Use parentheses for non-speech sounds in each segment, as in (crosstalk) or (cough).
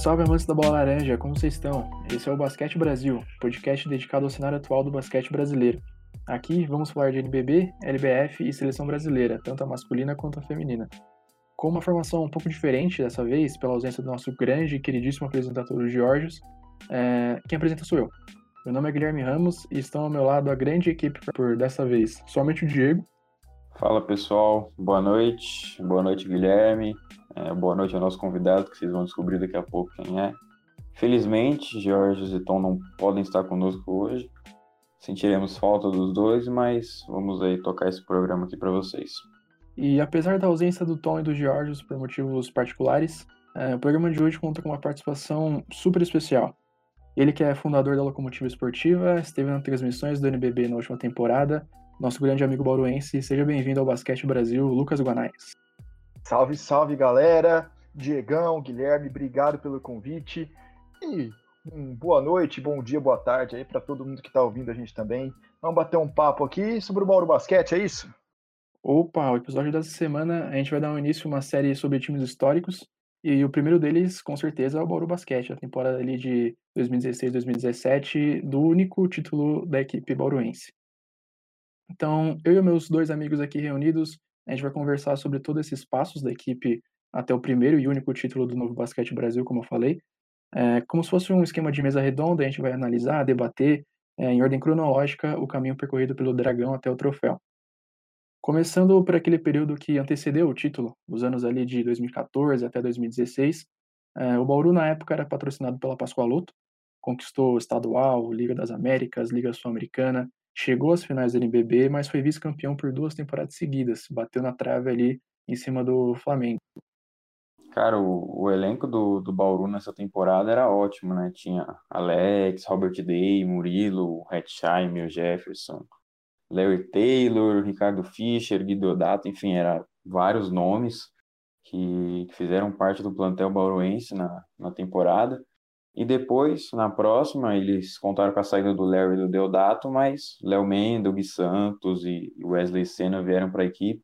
Salve, amantes da bola laranja, como vocês estão? Esse é o Basquete Brasil, podcast dedicado ao cenário atual do basquete brasileiro. Aqui vamos falar de NBB, LBF e seleção brasileira, tanto a masculina quanto a feminina. Com uma formação um pouco diferente dessa vez, pela ausência do nosso grande e queridíssimo apresentador, Georgios, é... quem apresenta sou eu. Meu nome é Guilherme Ramos e estão ao meu lado a grande equipe por dessa vez, somente o Diego. Fala pessoal, boa noite, boa noite Guilherme, é, boa noite ao nosso convidado, que vocês vão descobrir daqui a pouco quem é. Felizmente, George e Tom não podem estar conosco hoje, sentiremos falta dos dois, mas vamos aí tocar esse programa aqui para vocês. E apesar da ausência do Tom e do Georgios por motivos particulares, é, o programa de hoje conta com uma participação super especial. Ele que é fundador da Locomotiva Esportiva, esteve nas transmissões do NBB na última temporada, nosso grande amigo bauruense. Seja bem-vindo ao Basquete Brasil, Lucas Guanais. Salve, salve galera! Diegão, Guilherme, obrigado pelo convite. E um boa noite, bom dia, boa tarde aí para todo mundo que está ouvindo a gente também. Vamos bater um papo aqui sobre o Bauru Basquete, é isso? Opa, o episódio dessa semana a gente vai dar um início a uma série sobre times históricos. E o primeiro deles, com certeza, é o Bauru Basquete, a temporada ali de 2016-2017, do único título da equipe bauruense. Então, eu e meus dois amigos aqui reunidos, a gente vai conversar sobre todos esses passos da equipe até o primeiro e único título do Novo Basquete Brasil, como eu falei. É, como se fosse um esquema de mesa redonda, a gente vai analisar, debater, é, em ordem cronológica, o caminho percorrido pelo Dragão até o troféu. Começando por aquele período que antecedeu o título, os anos ali de 2014 até 2016, é, o Bauru na época era patrocinado pela Pascoaloto, conquistou estadual, Liga das Américas, Liga Sul-Americana, chegou às finais do NBB, mas foi vice-campeão por duas temporadas seguidas, bateu na trave ali em cima do Flamengo. Cara, o, o elenco do, do Bauru nessa temporada era ótimo, né? Tinha Alex, Robert Day, Murilo, Hetzheimer, Jefferson, Larry Taylor, Ricardo Fischer, Guido Dato, enfim, eram vários nomes que, que fizeram parte do plantel bauruense na, na temporada. E depois, na próxima, eles contaram com a saída do Larry e do Deodato, mas Léo Mendel, Gui Santos e Wesley Senna vieram para a equipe.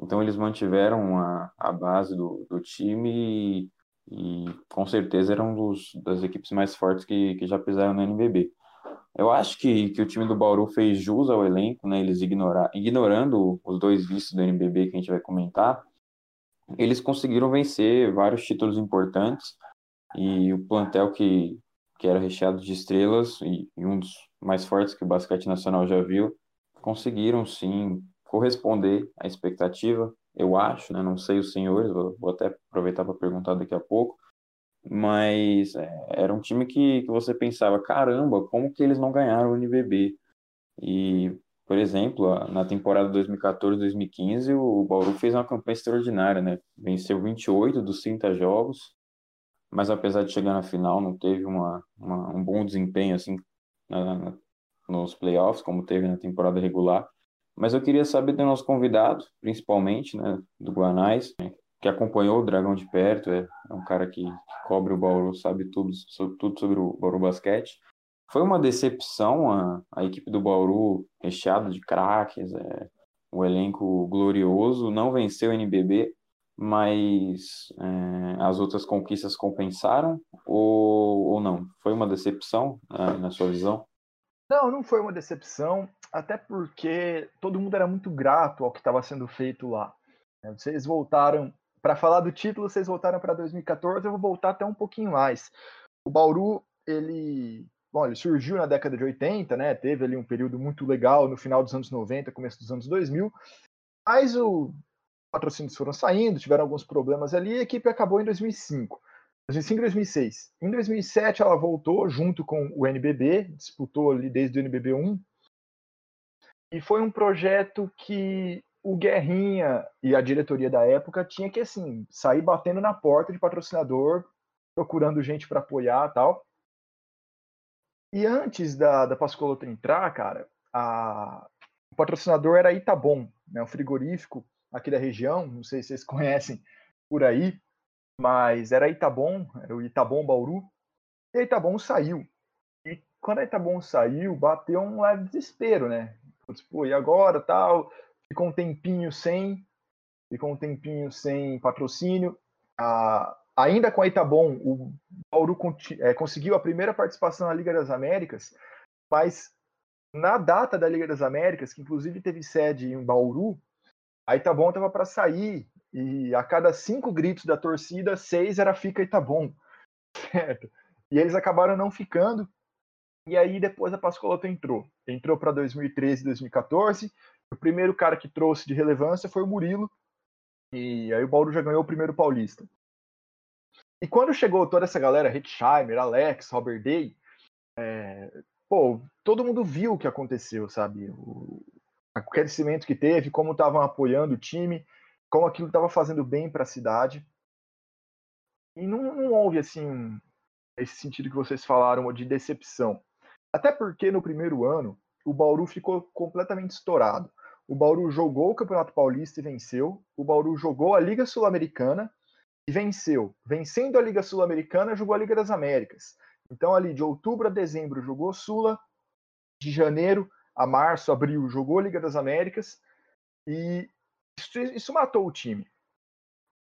Então eles mantiveram a, a base do, do time e, e, com certeza eram dos, das equipes mais fortes que, que já pisaram no NBB. Eu acho que, que o time do Bauru fez jus ao elenco, né? Eles ignorar, ignorando os dois vices do NBB que a gente vai comentar, eles conseguiram vencer vários títulos importantes e o plantel que, que era recheado de estrelas e, e um dos mais fortes que o basquete nacional já viu, conseguiram sim corresponder à expectativa, eu acho, né? Não sei os senhores, vou, vou até aproveitar para perguntar daqui a pouco, mas é, era um time que, que você pensava, caramba, como que eles não ganharam o NBB? E, por exemplo, na temporada 2014-2015, o Bauru fez uma campanha extraordinária, né? Venceu 28 dos 30 jogos, mas apesar de chegar na final, não teve uma, uma um bom desempenho assim na, nos playoffs, como teve na temporada regular. Mas eu queria saber do nosso convidado, principalmente, né, do Guanais, né, que acompanhou o Dragão de perto, é, é um cara que cobre o Bauru, sabe tudo, sobre, tudo sobre o Bauru Basquete. Foi uma decepção a, a equipe do Bauru recheada de craques, é, o elenco glorioso, não venceu o NBB, mas é, as outras conquistas compensaram ou, ou não? Foi uma decepção é, na sua visão? Não, não foi uma decepção, até porque todo mundo era muito grato ao que estava sendo feito lá. Vocês voltaram para falar do título, vocês voltaram para 2014, eu vou voltar até um pouquinho mais. O Bauru, ele, bom, ele surgiu na década de 80, né? Teve ali um período muito legal no final dos anos 90, começo dos anos 2000. Mas o patrocínios foram saindo, tiveram alguns problemas ali, a equipe acabou em 2005. 2005 e 2006. Em 2007 ela voltou junto com o NBB, disputou ali desde o NBB 1. E foi um projeto que o Guerrinha e a diretoria da época tinha que assim sair batendo na porta de patrocinador, procurando gente para apoiar tal. E antes da, da Pascoloto entrar, cara, a, o patrocinador era Itabom, né, um frigorífico aqui da região, não sei se vocês (laughs) conhecem por aí, mas era Itabom, era o Itabom Bauru, e a Itabom saiu. E quando a Itabom saiu, bateu um leve desespero, né? Pô, e agora, tal, ficou um tempinho sem, ficou um tempinho sem patrocínio. A, ainda com a Itabon, o Bauru é, conseguiu a primeira participação na Liga das Américas, mas na data da Liga das Américas, que inclusive teve sede em Bauru, a Itabon estava para sair e a cada cinco gritos da torcida, seis era fica Itabon, (laughs) certo? E eles acabaram não ficando. E aí depois a Pascoloto entrou. Entrou para 2013, 2014. O primeiro cara que trouxe de relevância foi o Murilo. E aí o Bauru já ganhou o primeiro paulista. E quando chegou toda essa galera, Hitchheimer, Alex, Robert Day, é, pô, todo mundo viu o que aconteceu, sabe? O, o crescimento que teve, como estavam apoiando o time, como aquilo estava fazendo bem para a cidade. E não, não houve, assim, esse sentido que vocês falaram de decepção. Até porque no primeiro ano, o Bauru ficou completamente estourado. O Bauru jogou o Campeonato Paulista e venceu. O Bauru jogou a Liga Sul-Americana e venceu. Vencendo a Liga Sul-Americana, jogou a Liga das Américas. Então, ali de outubro a dezembro, jogou Sula. De janeiro a março, abril, jogou Liga das Américas. E isso, isso matou o time.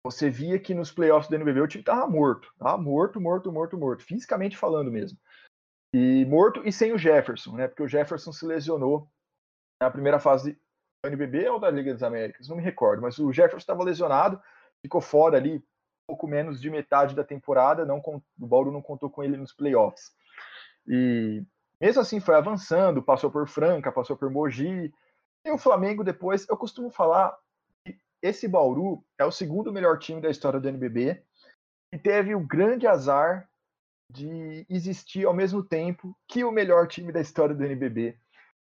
Você via que nos playoffs do NBB o time tava morto. Tava morto, morto, morto, morto. Fisicamente falando mesmo. E morto e sem o Jefferson, né? Porque o Jefferson se lesionou na primeira fase do NBB ou da Liga das Américas, não me recordo. Mas o Jefferson estava lesionado, ficou fora ali pouco menos de metade da temporada. Não, o Bauru não contou com ele nos playoffs. E mesmo assim foi avançando, passou por Franca, passou por Mogi. E o Flamengo depois, eu costumo falar esse Bauru é o segundo melhor time da história do NBB e teve o grande azar de existir ao mesmo tempo que o melhor time da história do NBB,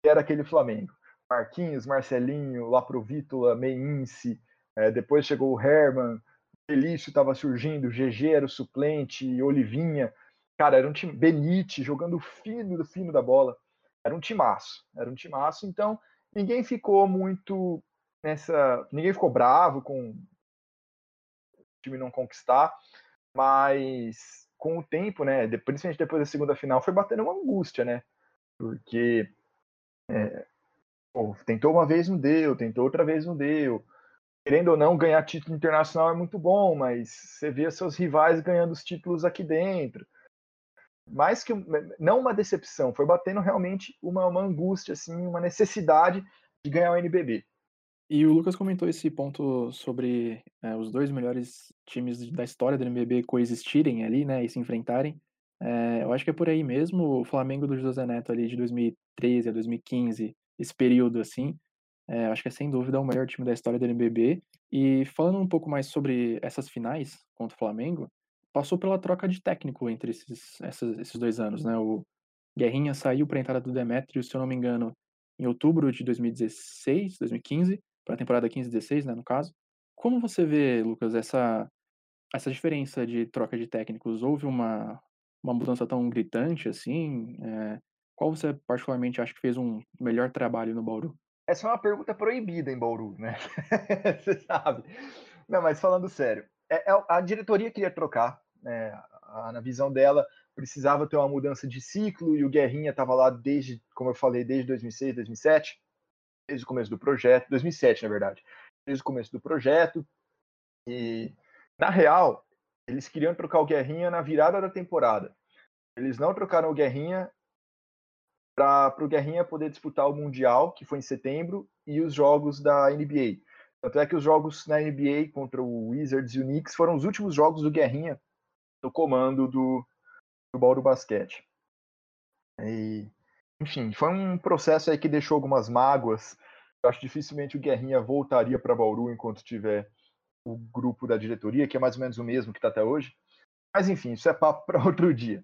que era aquele Flamengo. Marquinhos, Marcelinho, Laprovítula, Meince, é, depois chegou o Herman, Felício estava surgindo, GG era o suplente, Olivinha, cara, era um time, Benite jogando fino fino da bola, era um timaço, era um timaço, então ninguém ficou muito nessa. Ninguém ficou bravo com o time não conquistar, mas com o tempo, né? Principalmente depois da segunda final, foi batendo uma angústia, né? Porque é, pô, tentou uma vez, não deu, tentou outra vez, não deu. Querendo ou não, ganhar título internacional é muito bom, mas você vê seus rivais ganhando os títulos aqui dentro. Mais que não uma decepção, foi batendo realmente uma, uma angústia, assim, uma necessidade de ganhar o NBB. E o Lucas comentou esse ponto sobre é, os dois melhores times da história do NBB coexistirem ali, né, e se enfrentarem. É, eu acho que é por aí mesmo. O Flamengo do José Neto ali de 2013 a 2015, esse período assim, é, acho que é sem dúvida o melhor time da história do NBB. E falando um pouco mais sobre essas finais contra o Flamengo, passou pela troca de técnico entre esses, essas, esses dois anos, né? O Guerrinha saiu para a entrada do Demetrio, se eu não me engano, em outubro de 2016, 2015 para a temporada 15-16, né, no caso. Como você vê, Lucas, essa, essa diferença de troca de técnicos? Houve uma, uma mudança tão gritante assim? É, qual você particularmente acha que fez um melhor trabalho no Bauru? Essa é uma pergunta proibida em Bauru, né? (laughs) você sabe. Não, mas falando sério, é, é, a diretoria queria trocar, né? a, na visão dela, precisava ter uma mudança de ciclo e o Guerrinha estava lá desde, como eu falei, desde 2006, 2007 desde o começo do projeto, 2007 na verdade, desde o começo do projeto. E na real, eles queriam trocar o Guerrinha na virada da temporada. Eles não trocaram o Guerrinha para o Guerrinha poder disputar o Mundial, que foi em setembro, e os jogos da NBA. Tanto é que os jogos na NBA contra o Wizards e o Knicks foram os últimos jogos do Guerrinha no comando do, do Bauru Basquete. E enfim, foi um processo aí que deixou algumas mágoas. Eu acho dificilmente o Guerrinha voltaria para Bauru enquanto tiver o grupo da diretoria, que é mais ou menos o mesmo que está até hoje. Mas enfim, isso é papo (laughs) para outro dia.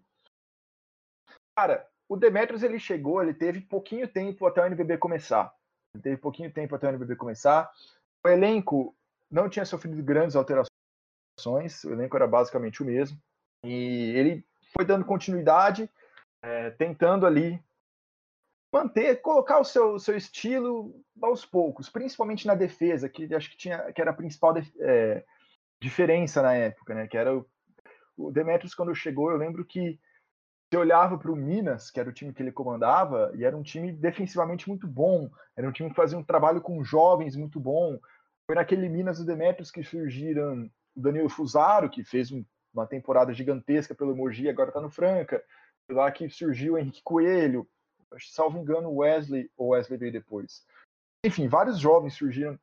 Cara, o Demetrios ele chegou, ele teve pouquinho tempo até o NBB começar. Ele teve pouquinho tempo até o NBB começar. O elenco não tinha sofrido grandes alterações, o elenco era basicamente o mesmo. E ele foi dando continuidade, é, tentando ali manter, colocar o seu, seu estilo aos poucos, principalmente na defesa, que acho que tinha que era a principal é, diferença na época, né? Que era o, o Demetrius quando chegou, eu lembro que você olhava para o Minas, que era o time que ele comandava, e era um time defensivamente muito bom, era um time que fazia um trabalho com jovens muito bom. Foi naquele Minas do Demetrius que surgiram o Danilo Fusaro, que fez um uma temporada gigantesca pelo Mogi, agora está no Franca. Lá que surgiu Henrique Coelho, salvo engano, Wesley, ou Wesley veio depois. Enfim, vários jovens surgiram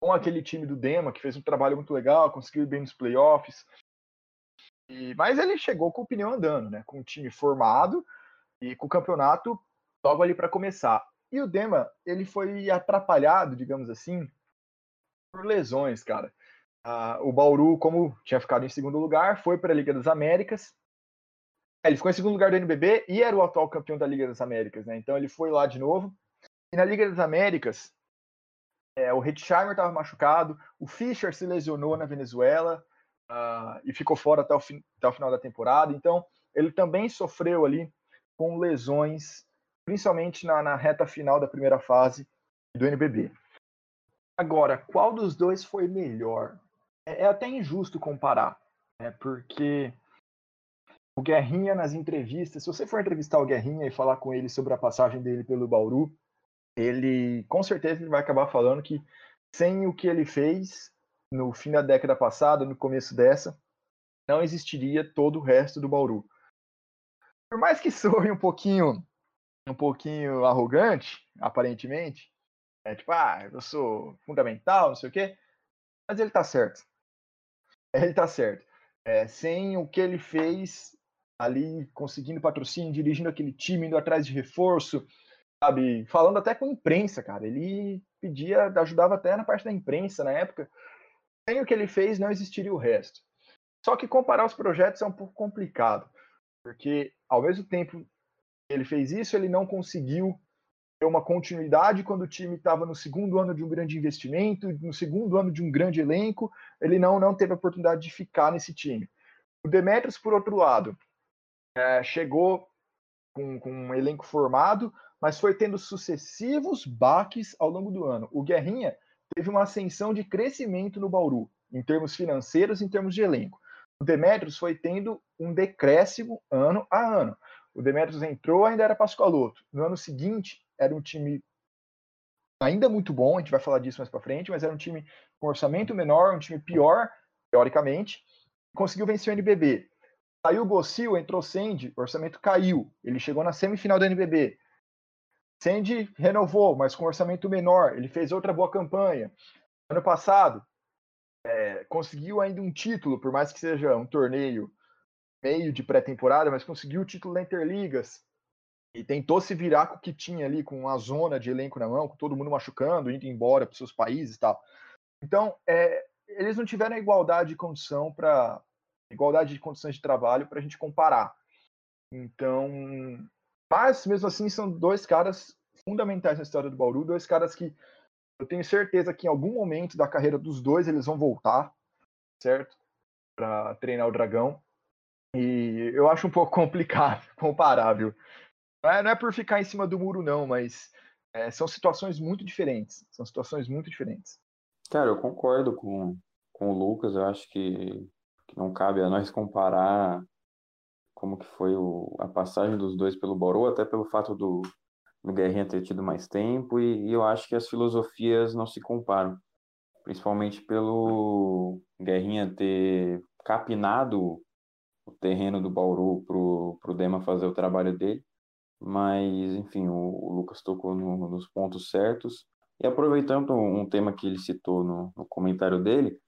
com aquele time do Dema, que fez um trabalho muito legal, conseguiu ir bem nos playoffs. E, mas ele chegou com o pneu andando, né? Com o time formado e com o campeonato logo ali para começar. E o Dema, ele foi atrapalhado, digamos assim, por lesões, cara. O Bauru, como tinha ficado em segundo lugar, foi para a Liga das Américas. É, ele ficou em segundo lugar do NBB e era o atual campeão da Liga das Américas, né? Então ele foi lá de novo. E na Liga das Américas, é, o Hitchheimer estava machucado, o Fischer se lesionou na Venezuela uh, e ficou fora até o, até o final da temporada. Então ele também sofreu ali com lesões, principalmente na, na reta final da primeira fase do NBB. Agora, qual dos dois foi melhor? É, é até injusto comparar, né? porque o Guerrinha nas entrevistas, se você for entrevistar o Guerrinha e falar com ele sobre a passagem dele pelo Bauru, ele com certeza ele vai acabar falando que sem o que ele fez no fim da década passada, no começo dessa, não existiria todo o resto do Bauru. Por mais que soe um pouquinho um pouquinho arrogante, aparentemente, é tipo, ah, eu sou fundamental, não sei o quê, mas ele tá certo. Ele tá certo. É, sem o que ele fez, ali conseguindo patrocínio, dirigindo aquele time, indo atrás de reforço, sabe? Falando até com a imprensa, cara. Ele pedia, ajudava até na parte da imprensa na época. Sem o que ele fez, não existiria o resto. Só que comparar os projetos é um pouco complicado, porque ao mesmo tempo ele fez isso, ele não conseguiu uma continuidade quando o time estava no segundo ano de um grande investimento, no segundo ano de um grande elenco, ele não, não teve a oportunidade de ficar nesse time. O Demetrius, por outro lado, é, chegou com, com um elenco formado, mas foi tendo sucessivos baques ao longo do ano. O Guerrinha teve uma ascensão de crescimento no Bauru, em termos financeiros, em termos de elenco. O Demetrius foi tendo um decréscimo ano a ano. O Demetrius entrou, ainda era Pascoaloto. No ano seguinte, era um time ainda muito bom, a gente vai falar disso mais para frente, mas era um time com orçamento menor, um time pior, teoricamente, conseguiu vencer o NBB. Saiu o Gossil, entrou o Sandy, o orçamento caiu. Ele chegou na semifinal do NBB. Sandy renovou, mas com orçamento menor. Ele fez outra boa campanha. Ano passado, é, conseguiu ainda um título, por mais que seja um torneio meio de pré-temporada, mas conseguiu o título da Interligas. E tentou se virar com o que tinha ali, com uma zona de elenco na mão, com todo mundo machucando, indo embora para seus países e tal. Então, é, eles não tiveram a igualdade de condição para igualdade de condições de trabalho para a gente comparar. Então, mas mesmo assim são dois caras fundamentais na história do Bauru, dois caras que eu tenho certeza que em algum momento da carreira dos dois eles vão voltar, certo? Para treinar o Dragão. E eu acho um pouco complicado (laughs) comparar, viu? Não é, não é por ficar em cima do muro, não, mas é, são situações muito diferentes. São situações muito diferentes. Cara, eu concordo com, com o Lucas. Eu acho que que não cabe a nós comparar como que foi o, a passagem dos dois pelo Borô, até pelo fato do, do Guerrinha ter tido mais tempo, e, e eu acho que as filosofias não se comparam, principalmente pelo Guerrinha ter capinado o terreno do Bauru pro, pro Dema fazer o trabalho dele, mas enfim, o, o Lucas tocou no, nos pontos certos, e aproveitando um, tema que ele citou no, no comentário dele,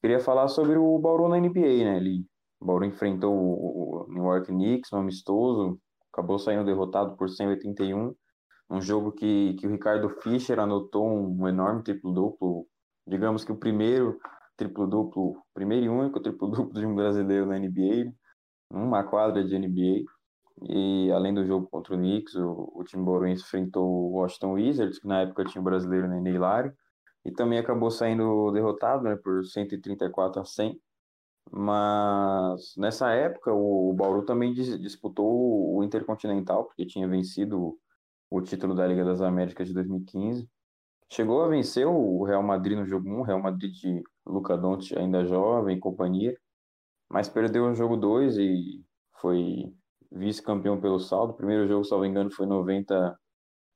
Queria falar sobre o Bauru na NBA, né? Ele, o Bauru enfrentou o, New York Knicks, um amistoso, acabou saindo derrotado por 181, um jogo que, que o Ricardo Fischer anotou um, um enorme triplo-duplo, digamos que o primeiro triplo-duplo, primeiro e único triplo-duplo de um brasileiro na NBA, uma quadra de NBA. E além do jogo contra o Knicks, o, o time bauruense enfrentou o Washington Wizards, que na época tinha o brasileiro Nenê Hilário, e também acabou saindo derrotado né, por 134 a 100. Mas nessa época o Bauru também disputou o Intercontinental, porque tinha vencido o título da Liga das Américas de 2015. Chegou a vencer o Real Madrid no jogo 1, Real Madrid de Luca Doncic ainda jovem companhia, mas perdeu o jogo 2 e foi vice-campeão pelo saldo. O primeiro jogo, salvo engano, foi 90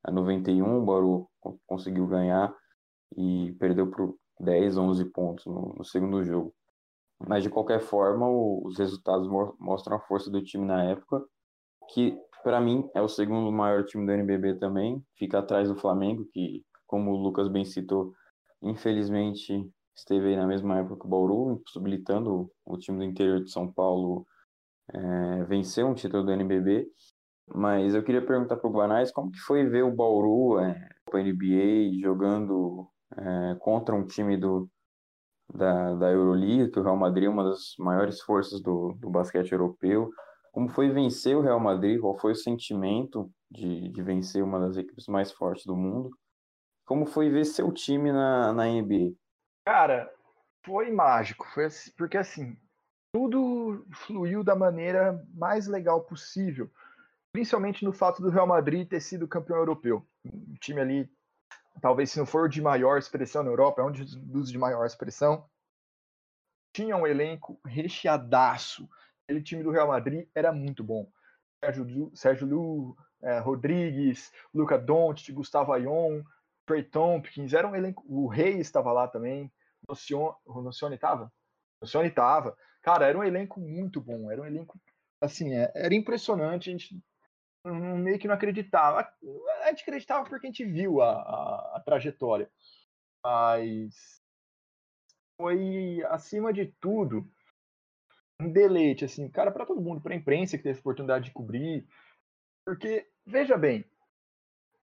a 91, o Bauru conseguiu ganhar e perdeu por 10, 11 pontos no, no segundo jogo. Mas de qualquer forma, os resultados mostram a força do time na época, que para mim é o segundo maior time do NBB também, fica atrás do Flamengo, que, como o Lucas bem citou, infelizmente esteve aí na mesma época que o Bauru, impossibilitando o time do interior de São Paulo é, vencer um título do NBB. Mas eu queria perguntar para o Guanais como que foi ver o Bauru, é, o NBA, jogando é, contra um time do, da, da Euroliga, que o Real Madrid é uma das maiores forças do, do basquete europeu. Como foi vencer o Real Madrid? Qual foi o sentimento de, de vencer uma das equipes mais fortes do mundo? Como foi ver seu time na, na NBA? Cara, foi mágico. Foi assim, porque assim, tudo fluiu da maneira mais legal possível. Principalmente no fato do Real Madrid ter sido campeão europeu. Um time ali talvez se não for de maior expressão na Europa, é um dos de maior expressão, tinha um elenco recheadaço. Aquele time do Real Madrid era muito bom. Sérgio, Sérgio Lu, é, Rodrigues, Luca Doncic, Gustavo Ayon, Trey Tompkins, era um elenco. O Rei estava lá também. Nocione estava? Nocione estava. Cara, era um elenco muito bom. Era um elenco, assim, é, era impressionante. A gente meio que não acreditava. A gente acreditava porque a gente viu a, a, a trajetória. Mas foi, acima de tudo, um deleite, assim, cara, para todo mundo, para a imprensa que teve a oportunidade de cobrir. Porque, veja bem,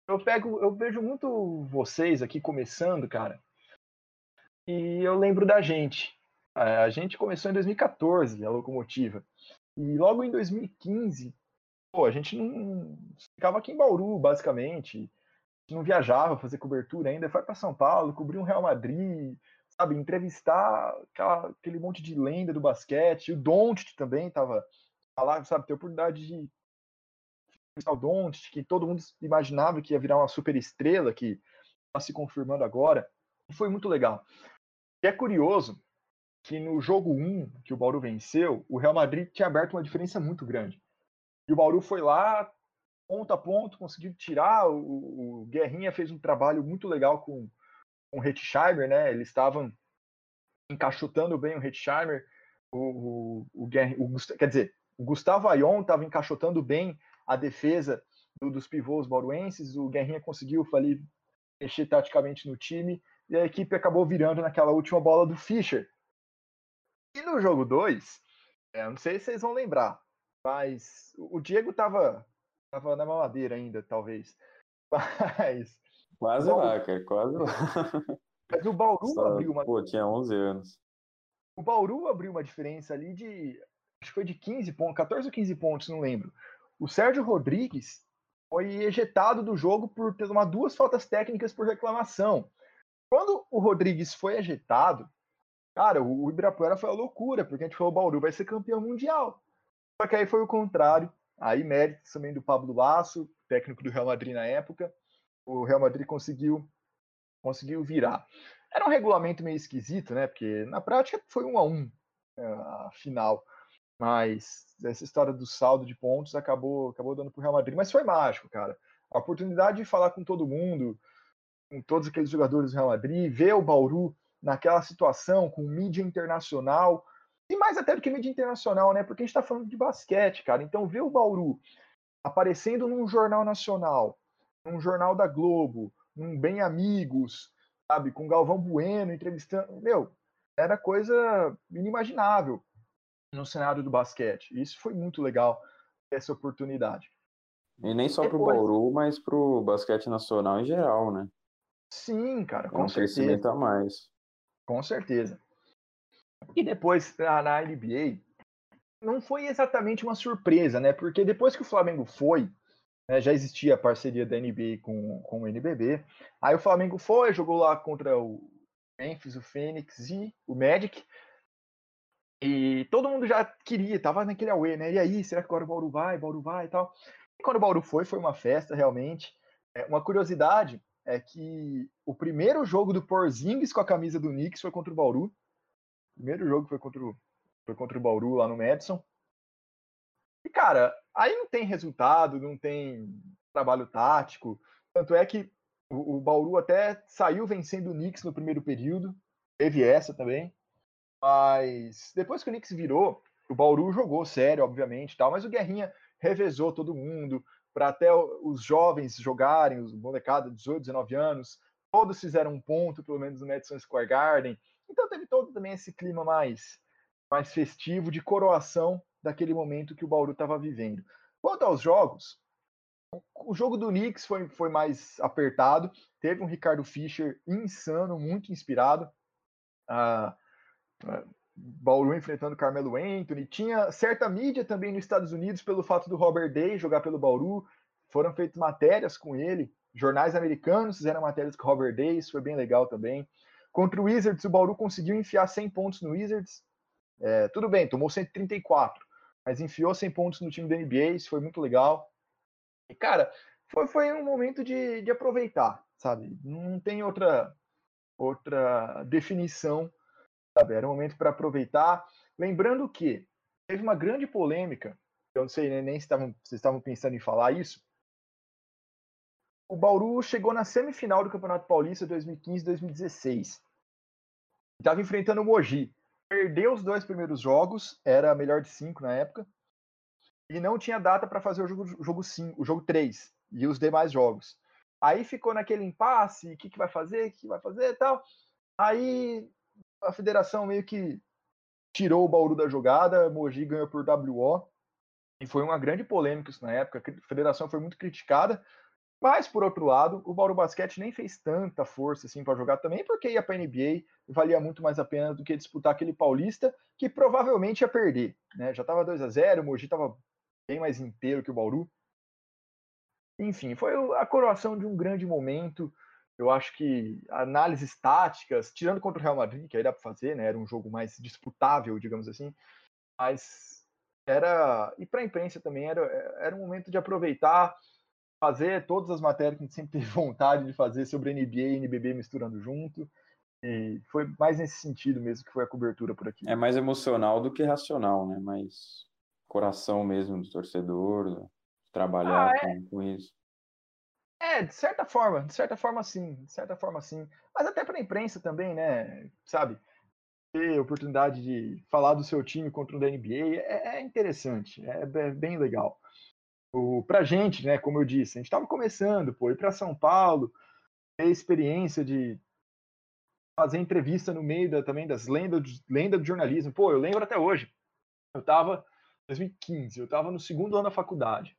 eu pego, eu vejo muito vocês aqui começando, cara, e eu lembro da gente. A gente começou em 2014, a locomotiva. E logo em 2015, pô, a gente não ficava aqui em Bauru, basicamente. A gente não viajava fazer cobertura ainda, foi para São Paulo, cobrir um Real Madrid, sabe, entrevistar aquela, aquele monte de lenda do basquete. O Doncic também tava lá, sabe, ter oportunidade de o Doncic, que todo mundo imaginava que ia virar uma super estrela, que está se confirmando agora. E foi muito legal. E é curioso que no jogo 1, que o Bauru venceu, o Real Madrid tinha aberto uma diferença muito grande. E o Bauru foi lá, ponto a ponto, conseguiu tirar. O, o Guerrinha fez um trabalho muito legal com, com o Hetzheimer, né? Eles estavam encaixotando bem o Hetzheimer. O, o, o, o, quer dizer, o Gustavo Ayon estava encaixotando bem a defesa do, dos pivôs bauruenses. O Guerrinha conseguiu ali, mexer taticamente no time. E a equipe acabou virando naquela última bola do Fischer. E no jogo 2, é, não sei se vocês vão lembrar, mas o Diego tava, tava na mamadeira ainda, talvez. (laughs) Mas. Quase Bauru... lá, cara, quase lá. (laughs) Mas o Bauru Só, abriu uma. Pô, tinha 11 anos. O Bauru abriu uma diferença ali de. Acho que foi de 15 pontos, 14 ou 15 pontos, não lembro. O Sérgio Rodrigues foi ejetado do jogo por ter tomado duas faltas técnicas por reclamação. Quando o Rodrigues foi ejetado, cara, o Ibirapuera foi a loucura, porque a gente falou: o Bauru vai ser campeão mundial. Só que aí foi o contrário. Aí méritos também do Pablo Lasso, técnico do Real Madrid na época. O Real Madrid conseguiu conseguiu virar. Era um regulamento meio esquisito, né? Porque na prática foi um a um é, a final. Mas essa história do saldo de pontos acabou, acabou dando para o Real Madrid. Mas foi mágico, cara. A oportunidade de falar com todo mundo, com todos aqueles jogadores do Real Madrid, ver o Bauru naquela situação, com mídia internacional, e mais até do que mídia internacional, né? Porque a gente está falando de basquete, cara. Então, ver o Bauru aparecendo num jornal nacional, num jornal da Globo, num Bem Amigos, sabe? Com Galvão Bueno entrevistando. Meu, era coisa inimaginável no cenário do basquete. Isso foi muito legal, essa oportunidade. E nem só para o Bauru, mas para o basquete nacional em geral, né? Sim, cara, com um certeza. crescimento a mais. Com certeza. E depois, na NBA, não foi exatamente uma surpresa, né? Porque depois que o Flamengo foi, né, já existia a parceria da NBA com, com o NBB. Aí o Flamengo foi, jogou lá contra o Memphis, o Phoenix e o Magic. E todo mundo já queria, tava naquele away, né? E aí, será que agora o Bauru vai, Bauru vai e tal? E quando o Bauru foi, foi uma festa, realmente. É, uma curiosidade é que o primeiro jogo do Porzingis com a camisa do Knicks foi contra o Bauru. Primeiro jogo foi contra o, foi contra o Bauru lá no Madison. E, cara, aí não tem resultado, não tem trabalho tático. Tanto é que o, o Bauru até saiu vencendo o Knicks no primeiro período. Teve essa também. Mas depois que o Knicks virou, o Bauru jogou sério, obviamente, tal, mas o Guerrinha revezou todo mundo para até os jovens jogarem, os molecada, 18, 19 anos, todos fizeram um ponto, pelo menos no Madison Square Garden. Então teve todo também esse clima mais mais festivo de coroação daquele momento que o Bauru estava vivendo. Quanto aos jogos, o jogo do Knicks foi, foi mais apertado. Teve um Ricardo Fischer insano, muito inspirado. Ah, Bauru enfrentando Carmelo Anthony. Tinha certa mídia também nos Estados Unidos pelo fato do Robert Day jogar pelo Bauru. Foram feitas matérias com ele. Jornais americanos fizeram matérias com o Robert Day, isso foi bem legal também. Contra o Wizards, o Bauru conseguiu enfiar 100 pontos no Wizards. É, tudo bem, tomou 134, mas enfiou 100 pontos no time da NBA, isso foi muito legal. E, cara, foi, foi um momento de, de aproveitar, sabe? Não tem outra, outra definição? Era um momento para aproveitar. Lembrando que teve uma grande polêmica, eu não sei nem se estavam, vocês estavam pensando em falar isso. O Bauru chegou na semifinal do Campeonato Paulista 2015-2016. Estava enfrentando o Mogi. Perdeu os dois primeiros jogos, era melhor de cinco na época e não tinha data para fazer o jogo, jogo 5, o jogo 3 e os demais jogos. Aí ficou naquele impasse, o que, que vai fazer, o que vai fazer e tal. Aí a federação meio que tirou o Bauru da jogada, Mogi ganhou por WO, e foi uma grande polêmica isso na época, a federação foi muito criticada, mas por outro lado, o Bauru Basquete nem fez tanta força assim para jogar também, porque ia para a NBA valia muito mais a pena do que disputar aquele paulista que provavelmente ia perder, né? Já estava 2 a 0, o Mogi estava bem mais inteiro que o Bauru. Enfim, foi a coroação de um grande momento. Eu acho que análises táticas, tirando contra o Real Madrid, que aí dá para fazer, né? Era um jogo mais disputável, digamos assim. Mas era. E para a imprensa também era, era um momento de aproveitar, fazer todas as matérias que a gente sempre (laughs) teve vontade de fazer sobre NBA e NBB misturando junto. E foi mais nesse sentido mesmo que foi a cobertura por aqui. É mais emocional do que racional, né? Mas coração mesmo do torcedor, trabalhar ah, é. com, com, isso. É, de certa forma, de certa forma sim, de certa forma sim. Mas até para a imprensa também, né? Sabe? Ter oportunidade de falar do seu time contra o da NBA é, é interessante, é, é, bem legal. O, pra gente, né, como eu disse, a gente estava começando, pô, ir para São Paulo, ter experiência de fazer entrevista no meio da, também das lendas lenda do jornalismo. Pô, eu lembro até hoje. Eu estava 2015, eu estava no segundo ano da faculdade.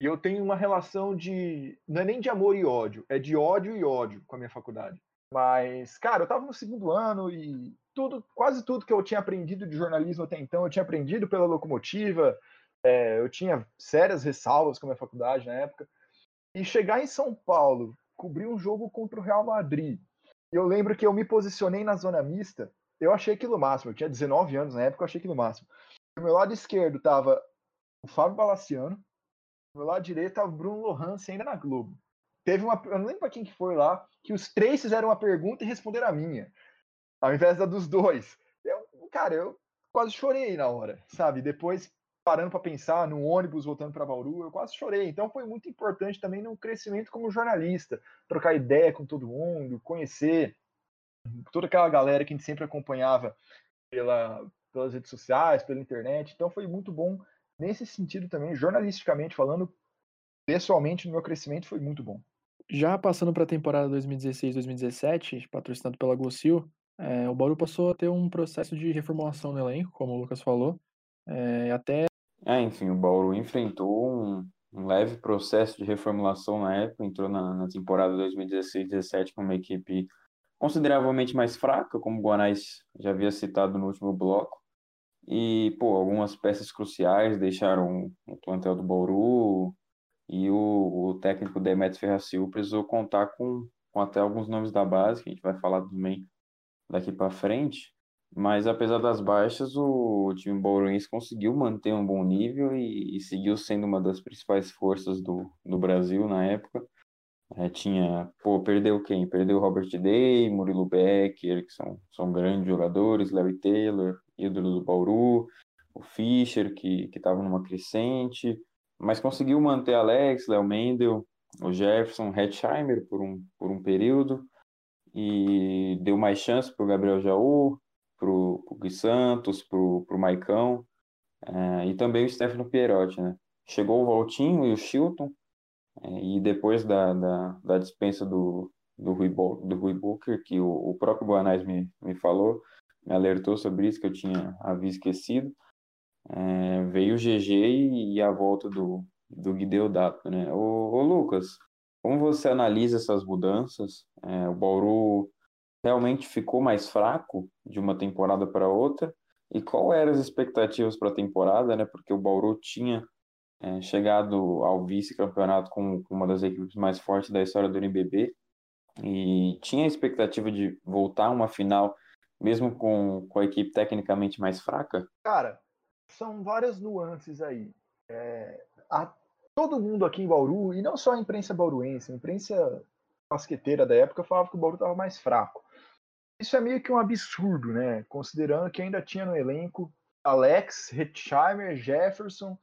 E eu tenho uma relação de. Não é nem de amor e ódio, é de ódio e ódio com a minha faculdade. Mas, cara, eu estava no segundo ano e tudo, quase tudo que eu tinha aprendido de jornalismo até então, eu tinha aprendido pela locomotiva, é, eu tinha sérias ressalvas com a minha faculdade na época. E chegar em São Paulo, cobrir um jogo contra o Real Madrid. Eu lembro que eu me posicionei na zona mista, eu achei aquilo máximo. Eu tinha 19 anos na época, eu achei aquilo máximo. Do meu lado esquerdo tava o Fábio Balaciano. Meu lado direito tava Bruno Lohance ainda na Globo. Teve uma. Eu não lembro pra quem que foi lá, que os três fizeram uma pergunta e responderam a minha. Ao invés da dos dois. Eu, cara, eu quase chorei na hora, sabe? Depois, parando para pensar no ônibus voltando para Bauru, eu quase chorei. Então foi muito importante também no crescimento como jornalista, trocar ideia com todo mundo, conhecer toda aquela galera que a gente sempre acompanhava pela, pelas redes sociais, pela internet. Então foi muito bom nesse sentido também, jornalisticamente falando, pessoalmente no meu crescimento foi muito bom. Já passando para a temporada 2016-2017, patrocinado pela Gocil, é, o Bauru passou a ter um processo de reformulação no elenco, como o Lucas falou, é, até... É, enfim, o Bauru enfrentou um, um, leve processo de reformulação na época, entrou na, na temporada 2016-17 com uma equipe consideravelmente mais fraca, como o Guanais já havia citado no último bloco, e, pô, algumas peças cruciais deixaram o plantel do Bauru e o, o técnico Demetrios Ferracil precisou contar com, com até alguns nomes da base, que a gente vai falar também daqui para frente. Mas apesar das baixas, o time bauruense conseguiu manter um bom nível e, e, seguiu sendo uma das principais forças do, do Brasil na época. É, tinha, pô, perdeu quem? Perdeu o Robert Day, Murilo Becker, que são, são grandes jogadores, Larry Taylor, ídolo do Bauru, o Fischer, que estava numa crescente, mas conseguiu manter Alex, Léo Mendel, o Jefferson, Hetzheimer por um, por um período, e deu mais chance para o Gabriel Jaú, pro, pro Gui Santos, pro, pro Maicão, é, e também o Stefano Pierotti, né? Chegou o Valtinho e o Chilton, é, e depois da, da, da dispensa do, do, Rui, do Rui Booker, que o, o próprio Guanais me, me falou, me alertou sobre isso, que eu tinha havia esquecido, é, veio o GG e, e, a volta do, do Guideodato, né? Ô, ô, Lucas, como você analisa essas mudanças? É, o Bauru realmente ficou mais fraco de uma temporada para outra? E qual eram as expectativas para a temporada, né? Porque o Bauru tinha é, chegado ao vice-campeonato com, com, uma das equipes mais fortes da história do NBB e tinha a expectativa de voltar a uma final, mesmo com, com a equipe tecnicamente mais fraca? Cara, são várias nuances aí. É, a, todo mundo aqui em Bauru, e não só a imprensa bauruense, a imprensa basqueteira da época falava que o Bauru estava mais fraco. Isso é meio que um absurdo, né? Considerando que ainda tinha no elenco Alex, Hetzheimer, Jefferson,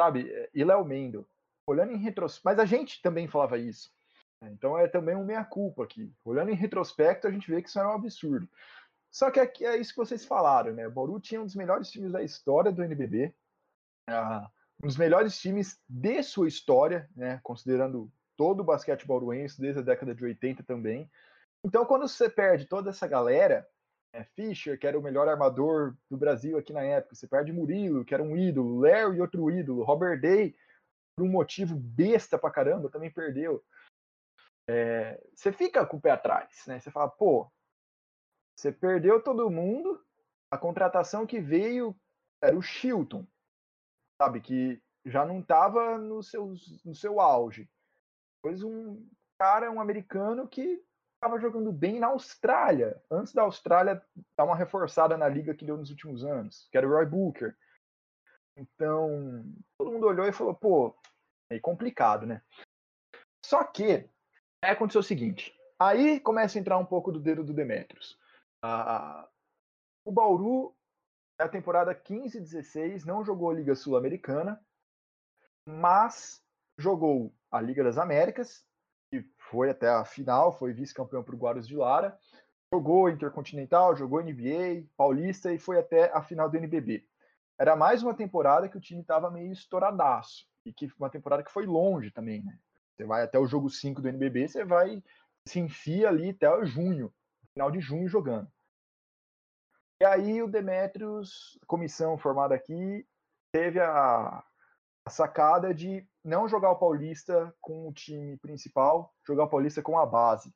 sabe? E Léo Mendel. Olhando em retrospecto. Mas a gente também falava isso. Né? Então é também um meia-culpa aqui. Olhando em retrospecto, a gente vê que isso era um absurdo. Só que aqui é isso que vocês falaram, né? O Bauru tinha um dos melhores times da história do NBB. Ah, um dos melhores times de sua história, né? Considerando todo o basquete bauruense desde a década de 80 também. Então, quando você perde toda essa galera, é, Fischer, que era o melhor armador do Brasil aqui na época, você perde Murilo, que era um ídolo, e outro ídolo, Robert Day, por um motivo besta pra caramba, também perdeu. É, você fica com o pé atrás, né? Você fala, pô, você perdeu todo mundo, a contratação que veio era o Chilton, sabe? Que já não estava no seu, no seu auge. Depois um cara, um americano que estava jogando bem na Austrália, antes da Austrália dar uma reforçada na liga que deu nos últimos anos, que era o Roy Booker. Então, todo mundo olhou e falou, pô, é complicado, né? Só que aí aconteceu o seguinte, aí começa a entrar um pouco do dedo do Demetrius. Ah, o Bauru, na temporada 15-16, não jogou a Liga Sul-Americana, mas jogou a Liga das Américas foi até a final, foi vice-campeão para o Guarus de Lara, jogou Intercontinental, jogou NBA, Paulista e foi até a final do NBB. Era mais uma temporada que o time estava meio estouradaço, e que uma temporada que foi longe também, né? Você vai até o jogo 5 do NBB, você vai se enfia ali até junho, final de junho jogando. E aí o Demetrius, comissão formada aqui, teve a, a sacada de não jogar o Paulista com o time principal, jogar o Paulista com a base.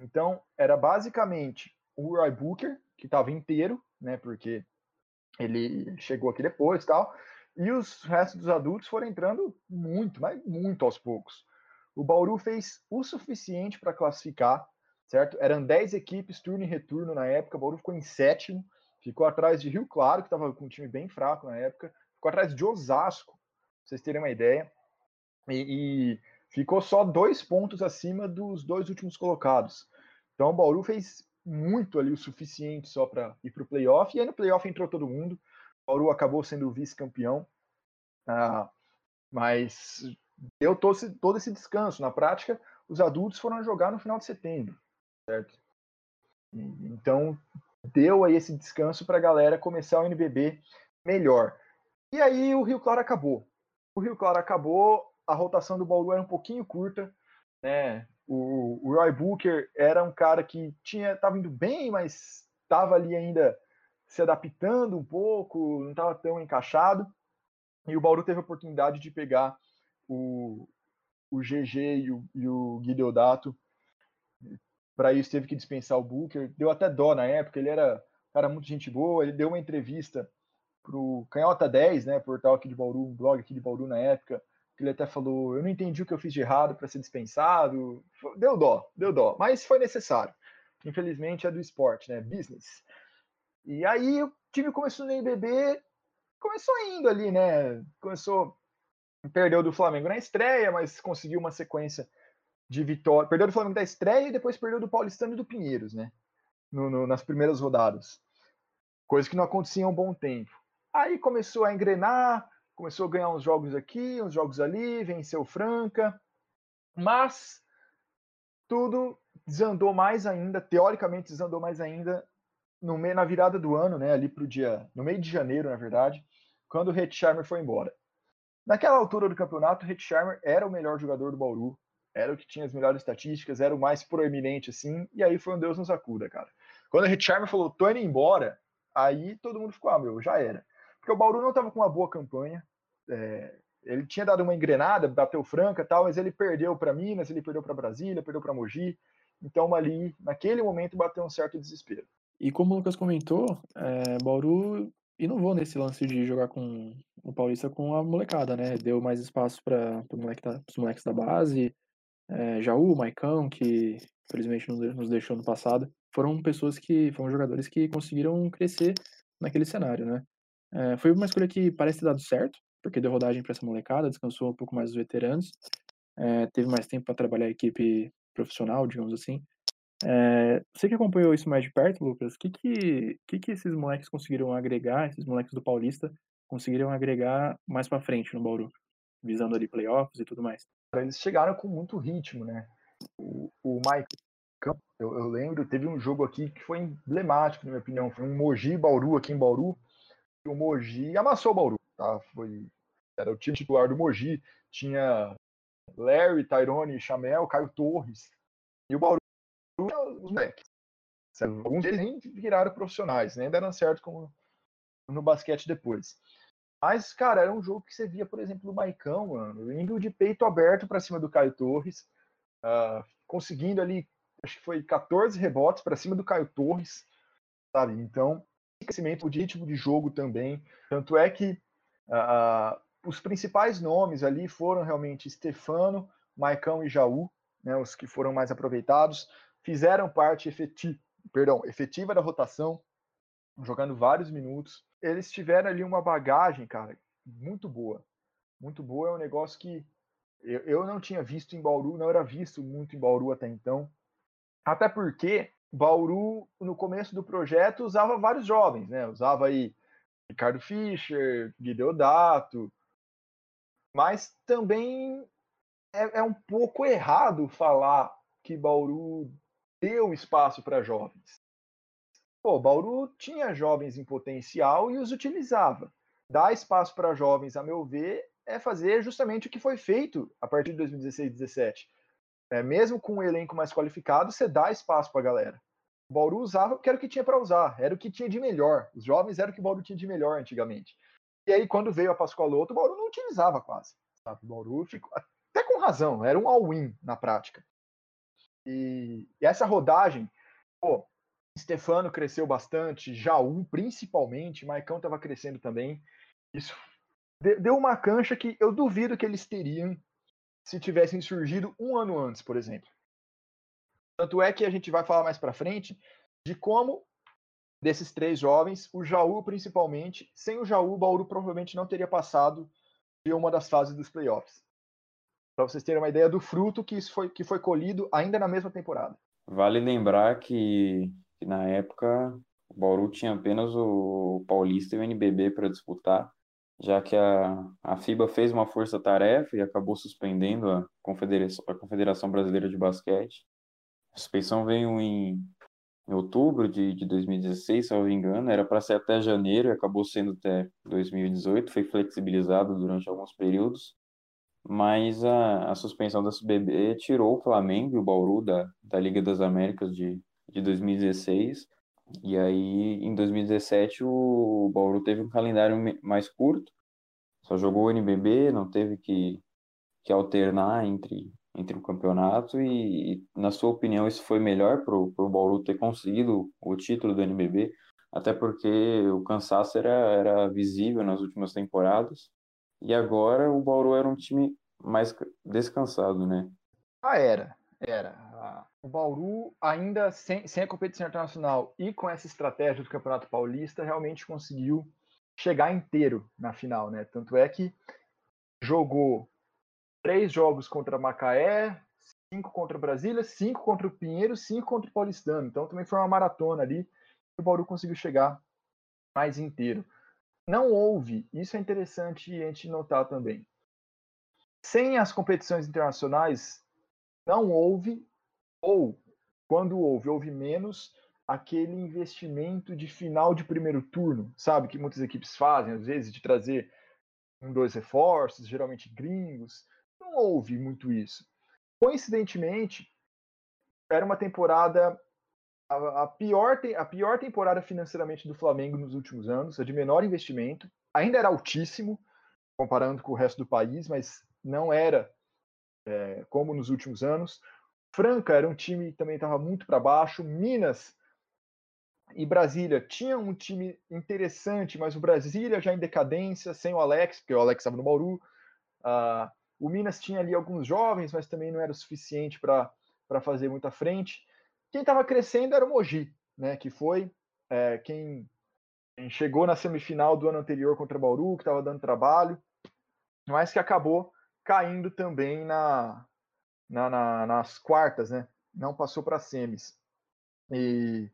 Então, era basicamente o Roy Booker, que estava inteiro, né, porque ele chegou aqui depois e tal, e os restos dos adultos foram entrando muito, mas muito aos poucos. O Bauru fez o suficiente para classificar, certo? Eram 10 equipes, turno e retorno na época, o Bauru ficou em sétimo, ficou atrás de Rio Claro, que estava com um time bem fraco na época, ficou atrás de Osasco, pra vocês terem uma ideia, e, e ficou só dois pontos acima dos dois últimos colocados. Então o Bauru fez muito ali o suficiente só para ir para o playoff, e aí no playoff entrou todo mundo. O Bauru acabou sendo vice-campeão, ah, mas deu todo todo esse descanso. Na prática, os adultos foram jogar no final de setembro, certo? Então deu aí esse descanso para a galera começar o NBB melhor. E aí o Rio Claro acabou. O Rio Claro acabou, a rotação do Bauru era um pouquinho curta, né? O, o Roy Booker era um cara que tinha estava indo bem, mas estava ali ainda se adaptando um pouco, não estava tão encaixado. E o Bauru teve a oportunidade de pegar o, o GG e o, e o. Para isso teve que dispensar o Booker. Deu até dó na época, ele era cara muito gente boa, ele deu uma entrevista para o Canhota 10, né, portal aqui de Bauru, um blog aqui de Bauru na época, ele até falou: Eu não entendi o que eu fiz de errado para ser dispensado. Deu dó, deu dó, mas foi necessário. Infelizmente é do esporte, né? Business. E aí o time começou no NBB, começou indo ali, né? Começou, perdeu do Flamengo na estreia, mas conseguiu uma sequência de vitória. Perdeu do Flamengo da estreia e depois perdeu do Paulistano e do Pinheiros, né? No, no, nas primeiras rodadas. Coisa que não acontecia há um bom tempo. Aí começou a engrenar, começou a ganhar uns jogos aqui, uns jogos ali, venceu Franca, mas tudo desandou mais ainda, teoricamente desandou mais ainda no meio, na virada do ano, né, ali pro dia, no meio de janeiro, na verdade, quando o Hitcharmer foi embora. Naquela altura do campeonato, o Hitcharmer era o melhor jogador do Bauru, era o que tinha as melhores estatísticas, era o mais proeminente, assim, e aí foi um Deus nos acuda, cara. Quando o Hitcharmer falou, tô indo embora, aí todo mundo ficou, ah, meu, já era. Porque o Bauru não tava com uma boa campanha, é, ele tinha dado uma engrenada, bateu franca tal, mas ele perdeu para Minas, ele perdeu para Brasília, perdeu para Mogi, então ali, naquele momento, bateu um certo desespero. E como o Lucas comentou, é, Bauru inovou nesse lance de jogar com o Paulista com a molecada, né? Deu mais espaço para moleque os moleques da base. É, Jaú, Maicão, que felizmente nos deixou no passado, foram pessoas que foram jogadores que conseguiram crescer naquele cenário, né? É, foi uma escolha que parece ter dado certo, porque deu rodagem para essa molecada, descansou um pouco mais os veteranos, é, teve mais tempo para trabalhar a equipe profissional, digamos assim. É, você que acompanhou isso mais de perto, Lucas, o que que, que que esses moleques conseguiram agregar, esses moleques do Paulista, conseguiram agregar mais para frente no Bauru, visando ali playoffs e tudo mais? Eles chegaram com muito ritmo, né? O, o Mike, eu, eu, lembro, teve um jogo aqui que foi emblemático, na minha opinião, foi um Mogi Bauru aqui em Bauru, o Mogi amassou o Bauru, tá? Foi, era o time titular do Mogi, tinha Larry, Tyrone, Chamel, Caio Torres, e o Bauru os moleques. Alguns deles nem viraram profissionais, nem deram certo como no basquete depois. Mas, cara, era um jogo que você via, por exemplo, o Maicão, mano, indo de peito aberto para cima do Caio Torres, uh, conseguindo ali, acho que foi 14 rebotes para cima do Caio Torres, sabe? Então, crescimento de ritmo de jogo também. Tanto é que uh, os principais nomes ali foram realmente Stefano, Maicão e Jaú, né, os que foram mais aproveitados fizeram parte efetiva, perdão, efetiva da rotação, jogando vários minutos. Eles tiveram ali uma bagagem, cara, muito boa. Muito boa, é um negócio que eu, eu não tinha visto em Bauru, não era visto muito em Bauru até então. Até porque Bauru, no começo do projeto, usava vários jovens, né? Usava aí Ricardo Fischer, Guideodato, mas também é, é, um pouco errado falar que Bauru deu espaço para jovens. Pô, Bauru tinha jovens em potencial e os utilizava. Dar espaço para jovens, a meu ver, é fazer justamente o que foi feito a partir de 2016 2017. É, mesmo com um elenco mais qualificado, você dá espaço para a galera. O Bauru usava porque era o que tinha para usar, era o que tinha de melhor. Os jovens eram o que o Bauru tinha de melhor antigamente. E aí, quando veio a Pascoaloto, o Bauru não utilizava quase. Sabe? O Bauru ficou, até com razão, era um all-in na prática. E, e essa rodagem, pô, Stefano cresceu bastante, Jaú principalmente, Maicão estava crescendo também. Isso deu uma cancha que eu duvido que eles teriam se tivessem surgido um ano antes, por exemplo. Tanto é que a gente vai falar mais para frente de como desses três jovens, o Jaú principalmente, sem o Jaú, o Bauru provavelmente não teria passado de uma das fases dos playoffs. Para vocês terem uma ideia do fruto que, isso foi, que foi colhido ainda na mesma temporada. Vale lembrar que, que na época o Bauru tinha apenas o Paulista e o NBB para disputar, já que a, a FIBA fez uma força-tarefa e acabou suspendendo a Confederação, a Confederação Brasileira de Basquete. A suspensão veio em, em outubro de, de 2016, se eu não me engano, era para ser até janeiro e acabou sendo até 2018, foi flexibilizado durante alguns períodos mas a, a suspensão da SBB tirou o Flamengo e o Bauru da, da Liga das Américas de, de 2016. E aí, em 2017, o Bauru teve um calendário mais curto, só jogou o NBB, não teve que, que alternar entre, entre o campeonato. E, na sua opinião, isso foi melhor para o Bauru ter conseguido o título do NBB, até porque o cansaço era, era visível nas últimas temporadas. E agora o Bauru era um time mais descansado, né? Ah, era. Era. O Bauru, ainda sem, sem a competição internacional e com essa estratégia do Campeonato Paulista, realmente conseguiu chegar inteiro na final, né? Tanto é que jogou três jogos contra Macaé, cinco contra Brasília, cinco contra o Pinheiro, cinco contra o Paulistano. Então também foi uma maratona ali. O Bauru conseguiu chegar mais inteiro não houve, isso é interessante a gente notar também. Sem as competições internacionais, não houve, ou quando houve, houve menos aquele investimento de final de primeiro turno, sabe? Que muitas equipes fazem, às vezes, de trazer um, dois reforços, geralmente gringos. Não houve muito isso. Coincidentemente, era uma temporada a, a, pior, a pior temporada financeiramente do Flamengo nos últimos anos, a de menor investimento. Ainda era altíssimo, comparando com o resto do país, mas não era é, como nos últimos anos. Franca era um time que também estava muito para baixo. Minas e Brasília tinha um time interessante, mas o Brasília já em decadência, sem o Alex, porque o Alex estava no Bauru. Uh, o Minas tinha ali alguns jovens, mas também não era o suficiente para fazer muita frente. Quem estava crescendo era o Mogi, né, que foi é, quem, quem, chegou na semifinal do ano anterior contra o Bauru, que estava dando trabalho, mas que acabou caindo também na, na, na nas quartas, né? Não passou para semis. E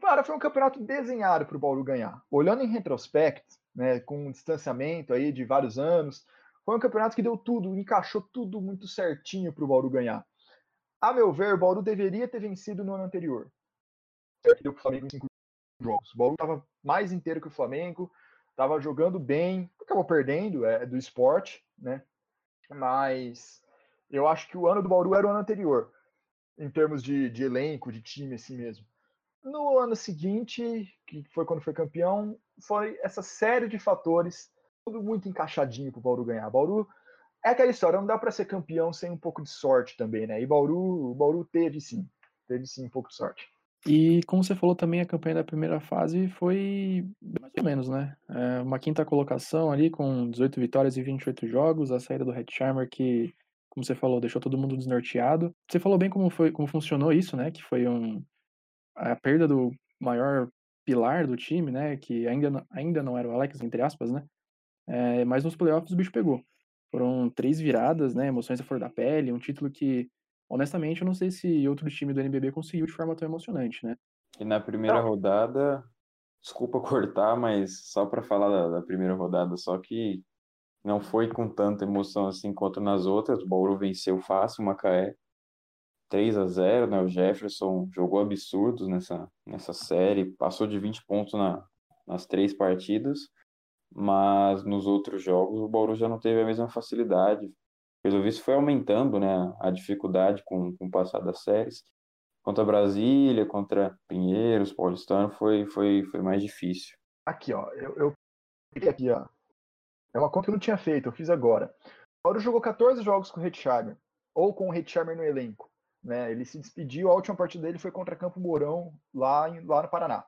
cara, foi um campeonato desenhado para o Bauru ganhar. Olhando em retrospecto, né, com um distanciamento aí de vários anos, foi um campeonato que deu tudo, encaixou tudo muito certinho para o Bauru ganhar. A meu ver, o Bauru deveria ter vencido no ano anterior. Que deu para o Flamengo em cinco jogos. O Bauru estava mais inteiro que o Flamengo, estava jogando bem, acabou perdendo, é do esporte, né? Mas eu acho que o ano do Bauru era o ano anterior, em termos de, de elenco, de time assim mesmo. No ano seguinte, que foi quando foi campeão, foi essa série de fatores, tudo muito encaixadinho para o Bauru ganhar. Bauru é aquela história, não dá para ser campeão sem um pouco de sorte também, né? E Bauru, Bauru teve sim, teve sim um pouco de sorte. E como você falou também, a campanha da primeira fase foi mais ou menos, né? É uma quinta colocação ali com 18 vitórias e 28 jogos, a saída do Red Charmer que, como você falou, deixou todo mundo desnorteado. Você falou bem como foi, como funcionou isso, né? Que foi um a perda do maior pilar do time, né? Que ainda, ainda não era o Alex, entre aspas, né? É, mas nos playoffs o bicho pegou. Foram três viradas, né? Emoções a flor da pele, um título que, honestamente, eu não sei se outro time do NBB conseguiu de forma tão emocionante, né? E na primeira não. rodada, desculpa (laughs) cortar, mas só para falar da, da, primeira rodada, só que não foi com tanta emoção assim quanto nas outras. O Bauru venceu fácil o Macaé, 3 a 0 né? O Jefferson jogou absurdos nessa, nessa série, passou de 20 pontos na, nas três partidas mas nos outros jogos o Bauru já não teve a mesma facilidade. Pelo visto foi aumentando né, a dificuldade com, com o passar das séries. Contra Brasília, contra Pinheiros, Paulistano, foi, foi, foi mais difícil. Aqui, ó, eu, eu aqui, ó. É uma conta que eu não tinha feito, eu fiz agora. O Bauru jogou 14 jogos com o Redsheimer, ou com o Redsheimer no elenco. Né? Ele se despediu, a última partida dele foi contra Campo Mourão, lá, em, lá no Paraná.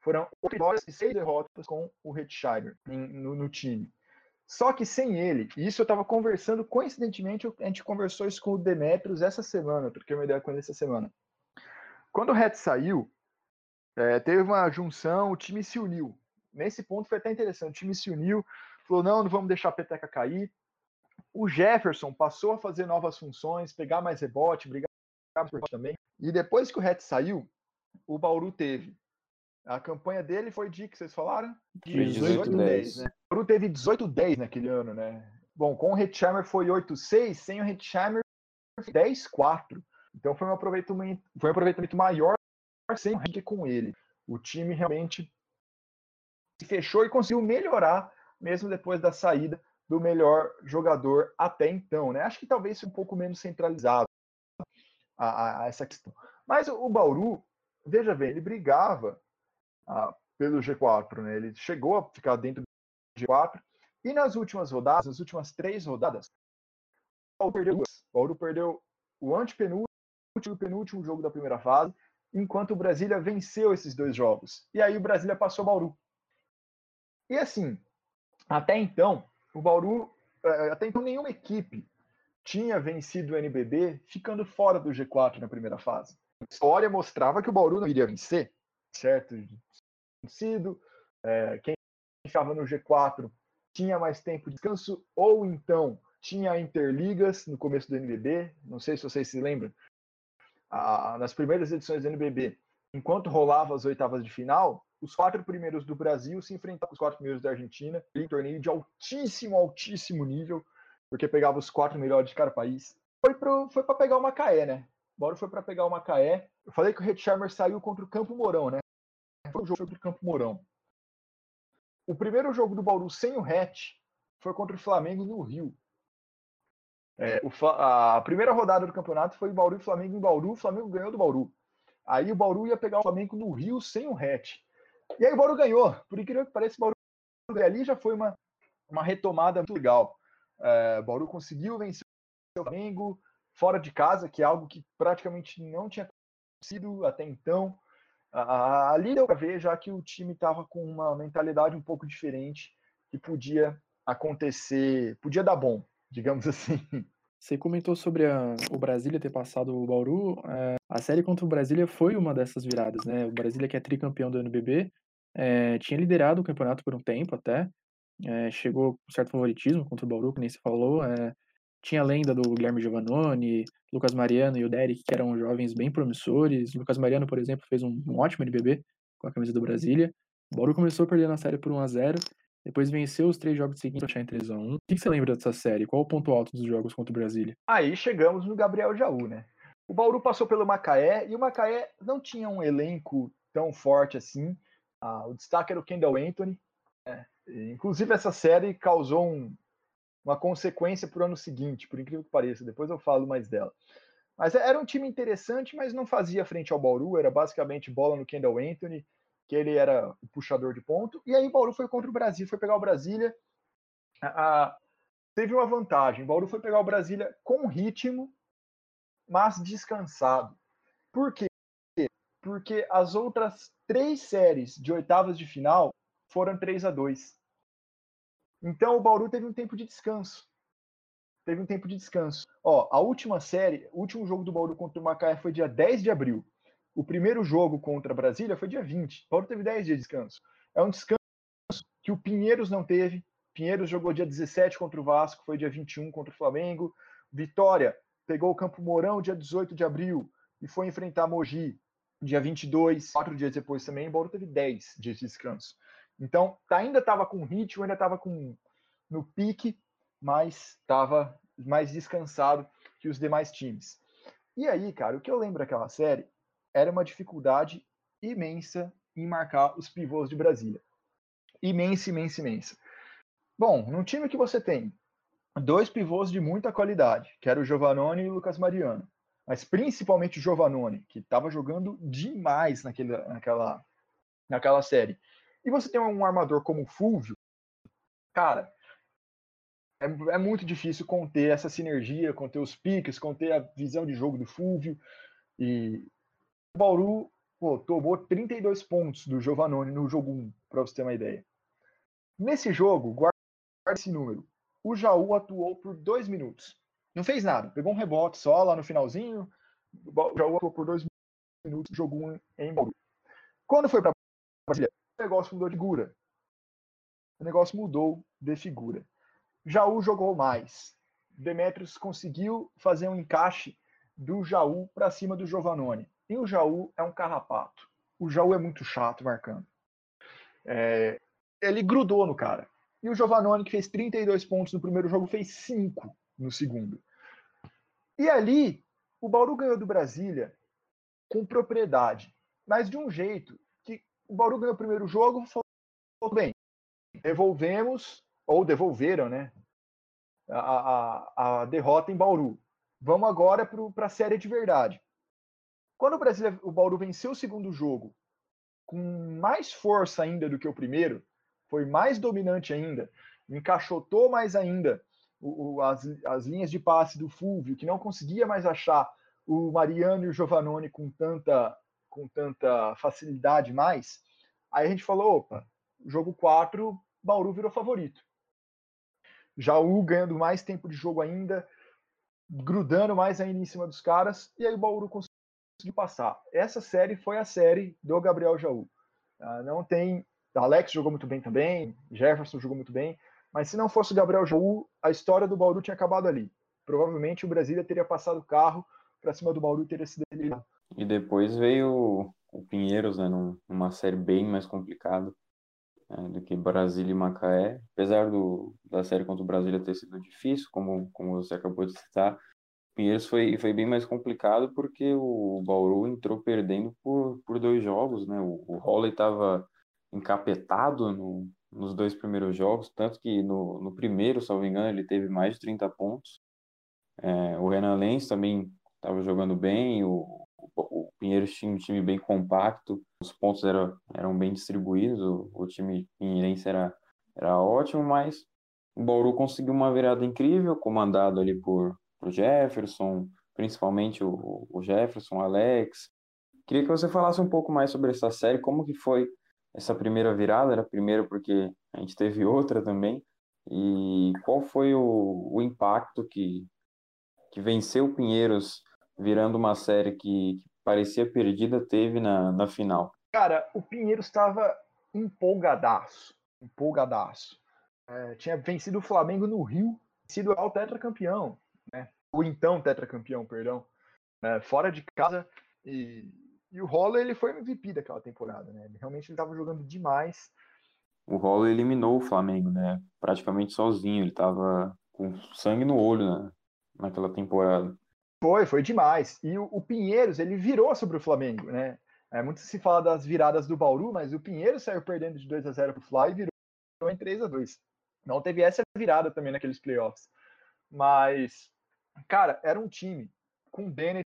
Foram oito vitórias e seis derrotas com o Redsheimer no, no time. Só que sem ele, e isso eu estava conversando, coincidentemente, a gente conversou isso com o Demetrios essa semana, eu troquei uma ideia com ele essa semana. Quando o Red saiu, é, teve uma junção, o time se uniu. Nesse ponto foi até interessante, o time se uniu, falou, não, não vamos deixar a peteca cair. O Jefferson passou a fazer novas funções, pegar mais rebote, brigar também. E depois que o Red saiu, o Bauru teve a campanha dele foi de, que vocês falaram? De 18-10. Né? O Bauru teve 18-10 naquele ano, né? Bom, com o Hitchhammer foi 8-6, sem o Hitchhammer 10-4. Então foi um aproveitamento, foi um aproveitamento maior sem o que com ele. O time realmente se fechou e conseguiu melhorar mesmo depois da saída do melhor jogador até então, né? Acho que talvez um pouco menos centralizado a, a, a essa questão. Mas o, o Bauru, veja bem, ele brigava pelo G4, né? Ele chegou a ficar dentro do G4 e nas últimas rodadas, nas últimas três rodadas, o Bauru perdeu. O Bauru perdeu o antepenúltimo e o penúltimo jogo da primeira fase, enquanto o Brasília venceu esses dois jogos. E aí o Brasília passou o Bauru. E assim, até então, o Bauru, é, até então nenhuma equipe tinha vencido o NBB ficando fora do G4 na primeira fase. A história mostrava que o Bauru não iria vencer, certo? Sido, é, quem estava no G4 tinha mais tempo de descanso, ou então tinha interligas no começo do NBB, não sei se vocês se lembram, ah, nas primeiras edições do NBB, enquanto rolava as oitavas de final, os quatro primeiros do Brasil se enfrentavam com os quatro primeiros da Argentina, em torneio de altíssimo, altíssimo nível, porque pegava os quatro melhores de cada país. Foi para foi pegar uma Macaé, né? Bora foi para pegar o Macaé. Eu falei que o Redsheimer saiu contra o Campo Mourão, né? Foi o jogo contra o Campo Mourão. O primeiro jogo do Bauru sem o Hatch foi contra o Flamengo no Rio. É, o, a primeira rodada do campeonato foi Bauru e Flamengo em Bauru. O Flamengo ganhou do Bauru. Aí o Bauru ia pegar o Flamengo no Rio sem o Hatch. E aí o Bauru ganhou. Por incrível que pareça, o Bauru ali já foi uma, uma retomada muito legal. É, o Bauru conseguiu vencer o Flamengo fora de casa, que é algo que praticamente não tinha acontecido até então. ali deu para ver já que o time estava com uma mentalidade um pouco diferente que podia acontecer, podia dar bom, digamos (laughs) assim. Você comentou sobre a, o Brasília ter passado o Bauru. É, a série contra o Brasília foi uma dessas viradas, né? O Brasília, que é tricampeão do NBB, é, tinha liderado o campeonato por um tempo até. É, chegou com certo favoritismo contra o Bauru, que nem se falou. Tinha a lenda do Guilherme Giovannone, Lucas Mariano e o Derek, que eram jovens bem promissores. Lucas Mariano, por exemplo, fez um, um ótimo NBB com a camisa do Brasília. O Bauru começou perdendo a série por 1 a 0 depois venceu os três jogos seguintes achar em 3x1. O que você lembra dessa série? Qual o ponto alto dos jogos contra o Brasília? Aí chegamos no Gabriel Jaú, né? O Bauru passou pelo Macaé e o Macaé não tinha um elenco tão forte assim. Ah, o destaque era o Kendall Anthony. Né? Inclusive, essa série causou um, uma consequência para o ano seguinte, por incrível que pareça. Depois eu falo mais dela. Mas era um time interessante, mas não fazia frente ao Bauru. Era basicamente bola no Kendall Anthony que ele era o puxador de ponto. E aí o Bauru foi contra o Brasil, foi pegar o Brasília. teve uma vantagem. O Bauru foi pegar o Brasília com ritmo, mas descansado. Por quê? Porque as outras três séries de oitavas de final foram 3 a 2 Então o Bauru teve um tempo de descanso. Teve um tempo de descanso. Ó, a última série, o último jogo do Bauru contra o Macaé foi dia 10 de abril. O primeiro jogo contra Brasília foi dia 20. Paulo teve 10 dias de descanso. É um descanso que o Pinheiros não teve. Pinheiros jogou dia 17 contra o Vasco, foi dia 21 contra o Flamengo. Vitória pegou o Campo Mourão dia 18 de abril e foi enfrentar Mogi dia 22. Quatro dias depois também, Bauru teve 10 dias de descanso. Então, tá, ainda estava com ritmo, ainda estava com no pique, mas estava mais descansado que os demais times. E aí, cara, o que eu lembro daquela série era uma dificuldade imensa em marcar os pivôs de Brasília. Imensa, imensa, imensa. Bom, num time que você tem dois pivôs de muita qualidade, que era o Giovannone e o Lucas Mariano, mas principalmente o Giovannone, que estava jogando demais naquele, naquela, naquela série. E você tem um armador como o Fulvio, cara, é, é, muito difícil conter essa sinergia, conter os piques, conter a visão de jogo do Fulvio. E o Bauru pô, tomou 32 pontos do Giovannone no jogo 1, para você ter uma ideia. Nesse jogo, guarda esse número. O Jaú atuou por dois minutos. Não fez nada. Pegou um rebote só lá no finalzinho. O Jaú atuou por dois minutos, jogo 1 em Bauru. Quando foi para Brasília, o negócio mudou de figura. O negócio mudou de figura. Jaú jogou mais. Demetrios conseguiu fazer um encaixe do Jaú para cima do Giovannone. E o Jaú é um carrapato. O Jaú é muito chato marcando. É, ele grudou no cara. E o Giovannone, que fez 32 pontos no primeiro jogo, fez 5 no segundo. E ali, o Bauru ganhou do Brasília com propriedade, mas de um jeito que o Bauru ganhou o primeiro jogo, falou bem, devolvemos, ou devolveram, né, a, a, a derrota em Bauru. Vamos agora para a série de verdade. Quando o Brasil, o Bauru venceu o segundo jogo com mais força ainda do que o primeiro, foi mais dominante ainda, encaixotou mais ainda o, o, as, as linhas de passe do Fulvio, que não conseguia mais achar o Mariano e o Giovannone com tanta, com tanta facilidade mais. Aí a gente falou, opa, jogo 4, Bauru virou favorito. Jaú ganhando mais tempo de jogo ainda, grudando mais ainda em cima dos caras, e aí o Bauru conseguiu de passar. Essa série foi a série do Gabriel Jaú. Uh, não tem. Alex jogou muito bem também, Jefferson jogou muito bem, mas se não fosse o Gabriel Jaú, a história do Bauru tinha acabado ali. Provavelmente o Brasília teria passado o carro para cima do Bauru e teria sido eliminado. E depois veio o Pinheiros, né, numa série bem mais complicada né, do que Brasília e Macaé. Apesar do, da série contra o Brasília ter sido difícil, como, como você acabou de citar, Pinheiros foi, foi bem mais complicado porque o Bauru entrou perdendo por, por dois jogos, né? O, o Holley estava encapetado no, nos dois primeiros jogos, tanto que no, no primeiro, se não me engano, ele teve mais de 30 pontos. É, o Renan Lenz também estava jogando bem, o, o, Pinheiros tinha um time bem compacto, os pontos eram, eram bem distribuídos, o, o time pinheirense era, era ótimo, mas o Bauru conseguiu uma virada incrível, comandado ali por, por Jefferson, principalmente o, o Jefferson, Alex. Queria que você falasse um pouco mais sobre essa série, como que foi essa primeira virada, era a primeira porque a gente teve outra também, e qual foi o, o impacto que, que venceu o Pinheiros virando uma série que, que parecia perdida, teve na, na final? Cara, o Pinheiros estava empolgadaço, empolgadaço. É, tinha vencido o Flamengo no Rio, sido o tetracampeão, né? O então tetracampeão, perdão, é, fora de casa. E, e o Roller ele foi MVP daquela temporada, né? Realmente ele estava jogando demais. O Roller eliminou o Flamengo, né? Praticamente sozinho, ele estava com sangue no olho né? naquela temporada. Foi, foi demais. E o, o, Pinheiros, ele virou sobre o Flamengo, né? É, muito se fala das viradas do Bauru, mas o Pinheiros saiu perdendo de 2 a 0 pro Fly e virou em 3 a 2 Não teve essa virada também naqueles playoffs. Mas, cara, era um time com Bennett,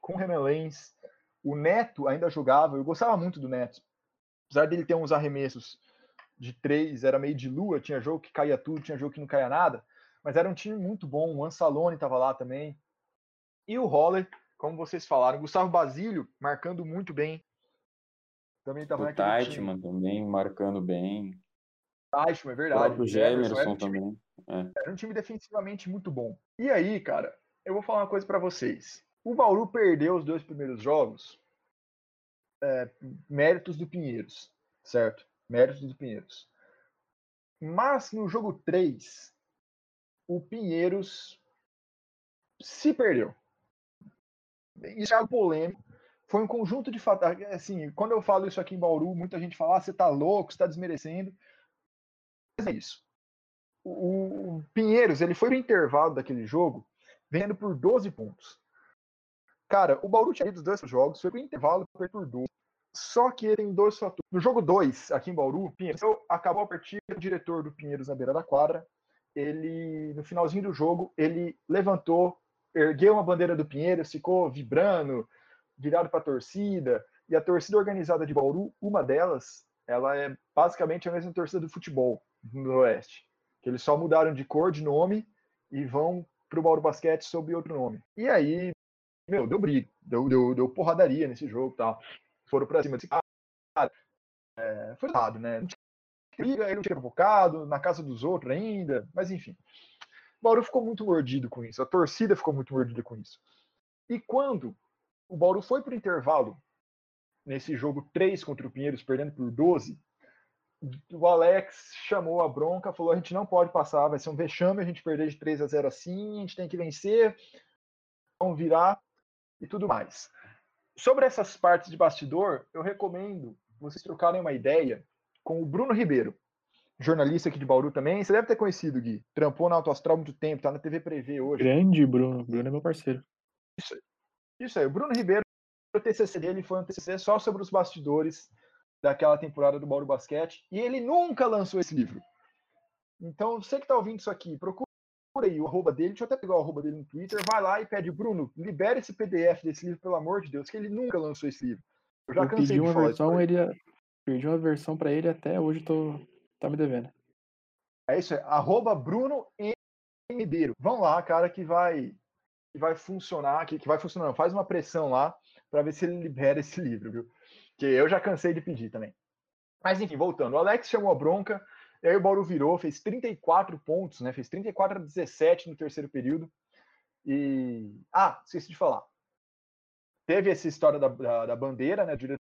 com Remelens, o Neto ainda jogava, eu gostava muito do Neto. Apesar dele ter uns arremessos de três, era meio de lua, tinha jogo que caía tudo, tinha jogo que não caía nada, mas era um time muito bom, o Ansalone estava lá também, e o Holler, como vocês falaram, Gustavo Basílio marcando muito bem. Também estava naquele Teichmann também marcando bem. Teichmann, é verdade. O Gemerson um também. É. Era um time defensivamente muito bom. E aí, cara, eu vou falar uma coisa para vocês. O Bauru perdeu os dois primeiros jogos, é, méritos do Pinheiros, certo? Méritos do Pinheiros. Mas no jogo 3, o Pinheiros se perdeu isso é algo polêmico. Foi um conjunto de fatores. Assim, quando eu falo isso aqui em Bauru, muita gente fala: ah, você tá louco, você tá desmerecendo. Mas é isso. O, o Pinheiros, ele foi no intervalo daquele jogo, vendo por 12 pontos. Cara, o Bauru tinha ido os dois jogos, foi pro intervalo por 12. Só que tem dois fatores. No jogo 2, aqui em Bauru, Pinheiros acabou a partida, o diretor do Pinheiros na beira da quadra, ele, no finalzinho do jogo, ele levantou ergueu uma bandeira do Pinheiro, ficou vibrando, virado para a torcida. E a torcida organizada de Bauru, uma delas, ela é basicamente a mesma torcida do futebol no Oeste. Que eles só mudaram de cor, de nome e vão para o Bauru Basquete sob outro nome. E aí, meu, deu briga, deu, deu, deu porradaria nesse jogo tal. Foram para cima desse cara. É, foi errado, né? Briga, ele não tinha provocado, na casa dos outros ainda, mas enfim. O Bauru ficou muito mordido com isso, a torcida ficou muito mordida com isso. E quando o Bauru foi para o intervalo, nesse jogo 3 contra o Pinheiros, perdendo por 12, o Alex chamou a bronca, falou: a gente não pode passar, vai ser um vexame a gente perder de 3 a 0 assim, a gente tem que vencer, vamos virar e tudo mais. Sobre essas partes de bastidor, eu recomendo vocês trocarem uma ideia com o Bruno Ribeiro jornalista aqui de Bauru também. Você deve ter conhecido, Gui. Trampou na Autoastral há muito tempo, tá na TV Prevê hoje. Grande Bruno. Bruno é meu parceiro. Isso, isso aí. O Bruno Ribeiro, o TCC dele foi um TCC só sobre os bastidores daquela temporada do Bauru Basquete. E ele nunca lançou esse livro. Então, você que tá ouvindo isso aqui, procura aí o arroba dele. Deixa eu até pegar o arroba dele no Twitter. Vai lá e pede, Bruno, libere esse PDF desse livro, pelo amor de Deus, que ele nunca lançou esse livro. Eu já eu cansei pedi uma versão, ele Perdi uma versão para ele até hoje tô Tá me devendo. É isso aí. Arroba Bruno Ribeiro. Vão lá, cara, que vai que vai funcionar, que, que vai funcionar. Faz uma pressão lá para ver se ele libera esse livro, viu? Que eu já cansei de pedir também. Mas enfim, voltando. O Alex chamou a bronca, e aí o Bauru virou, fez 34 pontos, né? Fez 34 a 17 no terceiro período. E. Ah, esqueci de falar. Teve essa história da, da, da bandeira, né? Diretor.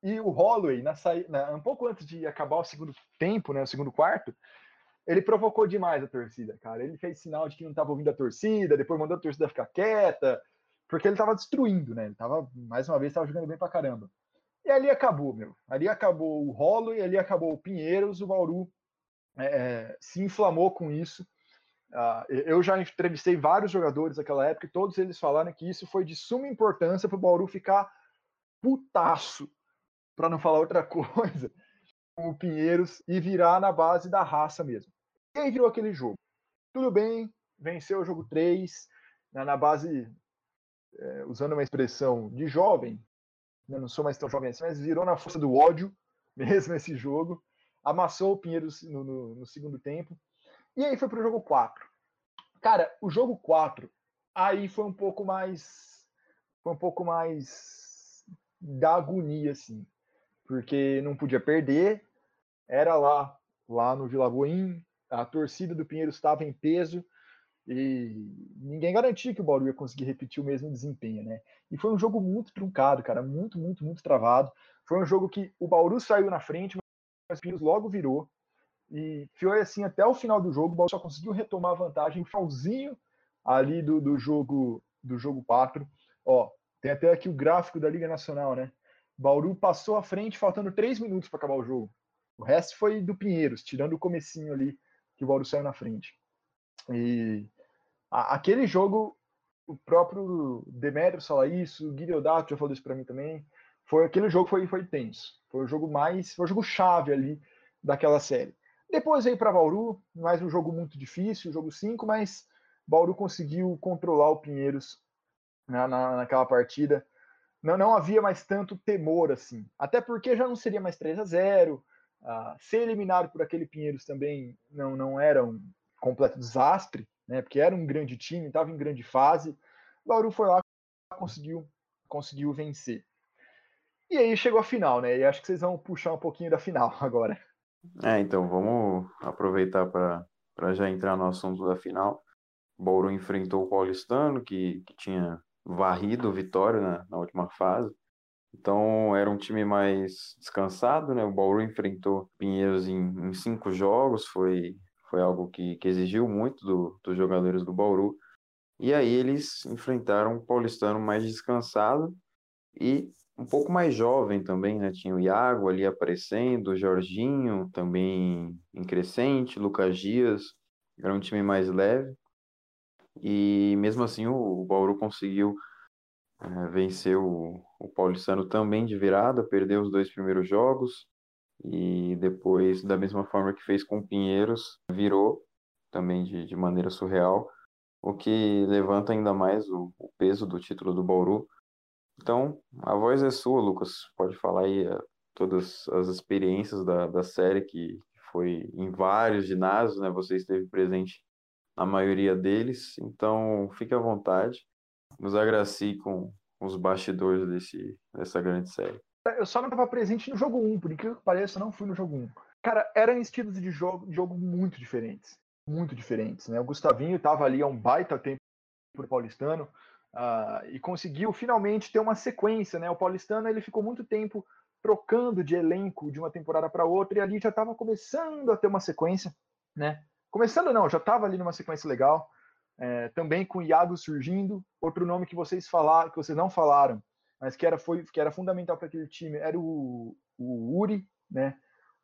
E o Holloway, na na, um pouco antes de acabar o segundo tempo, né, o segundo quarto, ele provocou demais a torcida, cara. Ele fez sinal de que não estava ouvindo a torcida, depois mandou a torcida ficar quieta, porque ele estava destruindo, né? Ele estava, mais uma vez, estava jogando bem pra caramba. E ali acabou, meu. Ali acabou o Holloway, ali acabou o Pinheiros, o Bauru é, se inflamou com isso Uh, eu já entrevistei vários jogadores naquela época e todos eles falaram que isso foi de suma importância para o Bauru ficar putaço, para não falar outra (laughs) coisa, com o Pinheiros e virar na base da raça mesmo. Quem virou aquele jogo? Tudo bem, venceu o jogo 3, na, na base, é, usando uma expressão de jovem, eu não sou mais tão jovem assim, mas virou na força do ódio (laughs) mesmo esse jogo, amassou o Pinheiros no, no, no segundo tempo, e aí foi para o jogo 4. Cara, o jogo 4, aí foi um pouco mais. Foi um pouco mais da agonia, assim. Porque não podia perder. Era lá, lá no Vila Boim, a torcida do Pinheiro estava em peso e ninguém garantia que o Bauru ia conseguir repetir o mesmo desempenho, né? E foi um jogo muito truncado, cara, muito, muito, muito travado. Foi um jogo que o Bauru saiu na frente, mas o Pinheiros logo virou. E foi assim até o final do jogo, o Bauru só conseguiu retomar a vantagem no finalzinho ali do, do jogo do jogo 4. Ó, tem até aqui o gráfico da Liga Nacional, né? Bauru passou à frente faltando três minutos para acabar o jogo. O resto foi do Pinheiros, tirando o comecinho ali que o Bauru saiu na frente. E aquele jogo, o próprio Demetrios fala isso, o Guilherme já falou isso para mim também. Foi aquele jogo foi foi tenso. Foi o jogo mais, foi o jogo chave ali daquela série. Depois veio para Bauru, mais um jogo muito difícil, jogo 5, mas Bauru conseguiu controlar o Pinheiros na, na, naquela partida. Não, não havia mais tanto temor assim. Até porque já não seria mais 3 a 0 uh, Ser eliminado por aquele Pinheiros também não, não era um completo desastre, né? Porque era um grande time, estava em grande fase. Bauru foi lá conseguiu conseguiu vencer. E aí chegou a final, né? E acho que vocês vão puxar um pouquinho da final (laughs) agora. É, então vamos aproveitar para já entrar no assunto da final. Bauru enfrentou o Paulistano, que, que tinha varrido Vitória na, na última fase. Então era um time mais descansado, né? O Bauru enfrentou Pinheiros em, em cinco jogos, foi, foi algo que, que exigiu muito do, dos jogadores do Bauru. E aí eles enfrentaram o Paulistano mais descansado e um pouco mais jovem também, né? Tinha o Iago ali aparecendo, o Jorginho também em crescente, Lucas Dias, era um time mais leve. E mesmo assim o, Bauru conseguiu é, vencer o, o Paulistano também de virada, perdeu os dois primeiros jogos e depois, da mesma forma que fez com Pinheiros, virou também de, de maneira surreal, o que levanta ainda mais o, o peso do título do Bauru então, a voz é sua, Lucas. Pode falar aí uh, todas as experiências da, da série, que foi em vários ginásios, né? Você esteve presente na maioria deles. Então, fique à vontade. Nos agracie com os bastidores desse, dessa grande série. Eu só não estava presente no jogo 1, por incrível que pareça, eu não fui no jogo 1. Cara, eram estilos de jogo, de jogo muito diferentes. Muito diferentes, né? O Gustavinho estava ali há um baita tempo pro paulistano. Uh, e conseguiu finalmente ter uma sequência, né? O Paulistano ele ficou muito tempo trocando de elenco de uma temporada para outra e ali já estava começando a ter uma sequência, né? Começando não, já estava ali numa sequência legal. É, também com o Iago surgindo, outro nome que vocês falaram, que vocês não falaram, mas que era foi que era fundamental para aquele time era o, o Uri, né?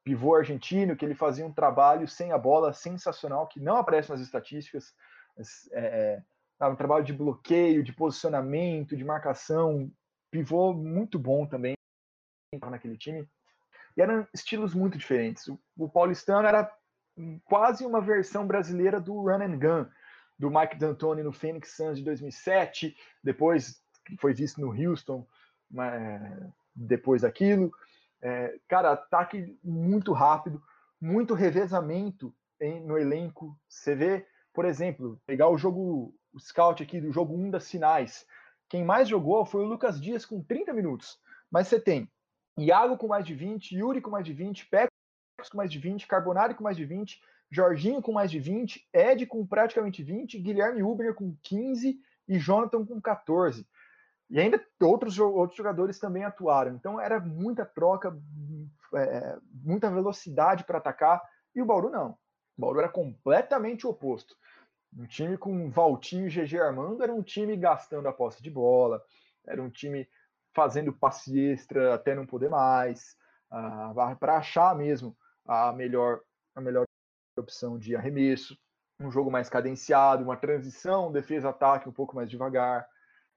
Pivô argentino que ele fazia um trabalho sem a bola sensacional que não aparece nas estatísticas. É, é um trabalho de bloqueio, de posicionamento, de marcação, pivô muito bom também naquele time. E eram estilos muito diferentes. O, o paulistano era quase uma versão brasileira do run and gun, do Mike D'Antoni no Phoenix Suns de 2007, depois foi visto no Houston, depois daquilo. É, cara, ataque muito rápido, muito revezamento em, no elenco. Você vê, por exemplo, pegar o jogo o scout aqui do jogo 1 das finais. Quem mais jogou foi o Lucas Dias com 30 minutos. Mas você tem Iago com mais de 20, Yuri com mais de 20, Pecos com mais de 20, Carbonari com mais de 20, Jorginho com mais de 20, Ed com praticamente 20, Guilherme Uber com 15 e Jonathan com 14. E ainda outros, outros jogadores também atuaram. Então era muita troca, é, muita velocidade para atacar. E o Bauru não. O Bauru era completamente o oposto. Um time com Valtinho e GG Armando era um time gastando a posse de bola, era um time fazendo passe extra até não poder mais, uh, para achar mesmo a melhor, a melhor opção de arremesso. um jogo mais cadenciado, uma transição, defesa-ataque um pouco mais devagar.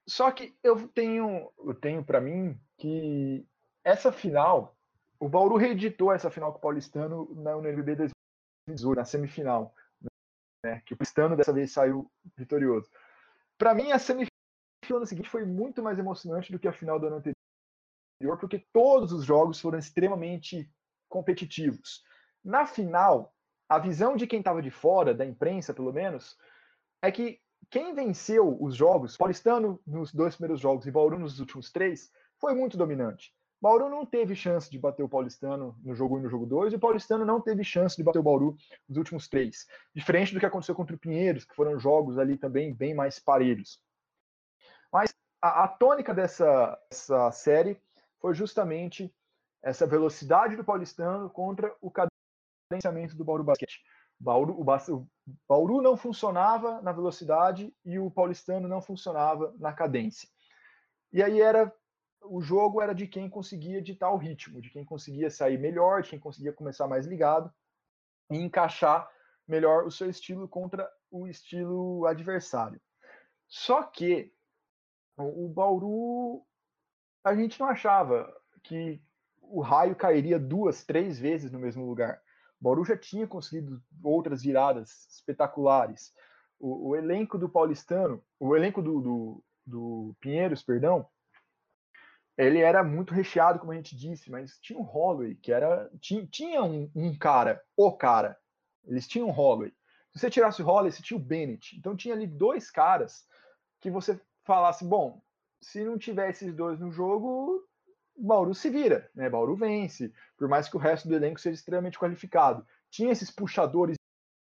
Só que eu tenho, eu tenho para mim que essa final, o Bauru reeditou essa final com o Paulistano na UNLB 2018, na semifinal, né? Que o Paulistano dessa vez saiu vitorioso. Para mim, a semifinal no seguinte foi muito mais emocionante do que a final do ano anterior, porque todos os jogos foram extremamente competitivos. Na final, a visão de quem estava de fora, da imprensa pelo menos, é que quem venceu os jogos, Paulistano nos dois primeiros jogos e Bauru nos últimos três, foi muito dominante. Bauru não teve chance de bater o Paulistano no jogo 1 e no jogo 2, e o Paulistano não teve chance de bater o Bauru nos últimos três. Diferente do que aconteceu contra o Pinheiros, que foram jogos ali também bem mais parelhos. Mas a, a tônica dessa, dessa série foi justamente essa velocidade do Paulistano contra o cadenciamento do Bauru Basquete. Bauru, o, o Bauru não funcionava na velocidade e o paulistano não funcionava na cadência. E aí era o jogo era de quem conseguia ditar o ritmo, de quem conseguia sair melhor, de quem conseguia começar mais ligado e encaixar melhor o seu estilo contra o estilo adversário. Só que o Bauru a gente não achava que o raio cairia duas, três vezes no mesmo lugar. Bauru já tinha conseguido outras viradas espetaculares. O, o elenco do Paulistano, o elenco do, do, do, Pinheiros, perdão, ele era muito recheado, como a gente disse, mas tinha um Holloway, que era. Tinha, tinha um, um, cara, o cara. Eles tinham um Holloway. Se você tirasse o Holloway, você tinha o Bennett. Então tinha ali dois caras que você falasse, bom, se não tiver esses dois no jogo, Bauru se vira, né? Bauru vence, por mais que o resto do elenco seja extremamente qualificado. Tinha esses puxadores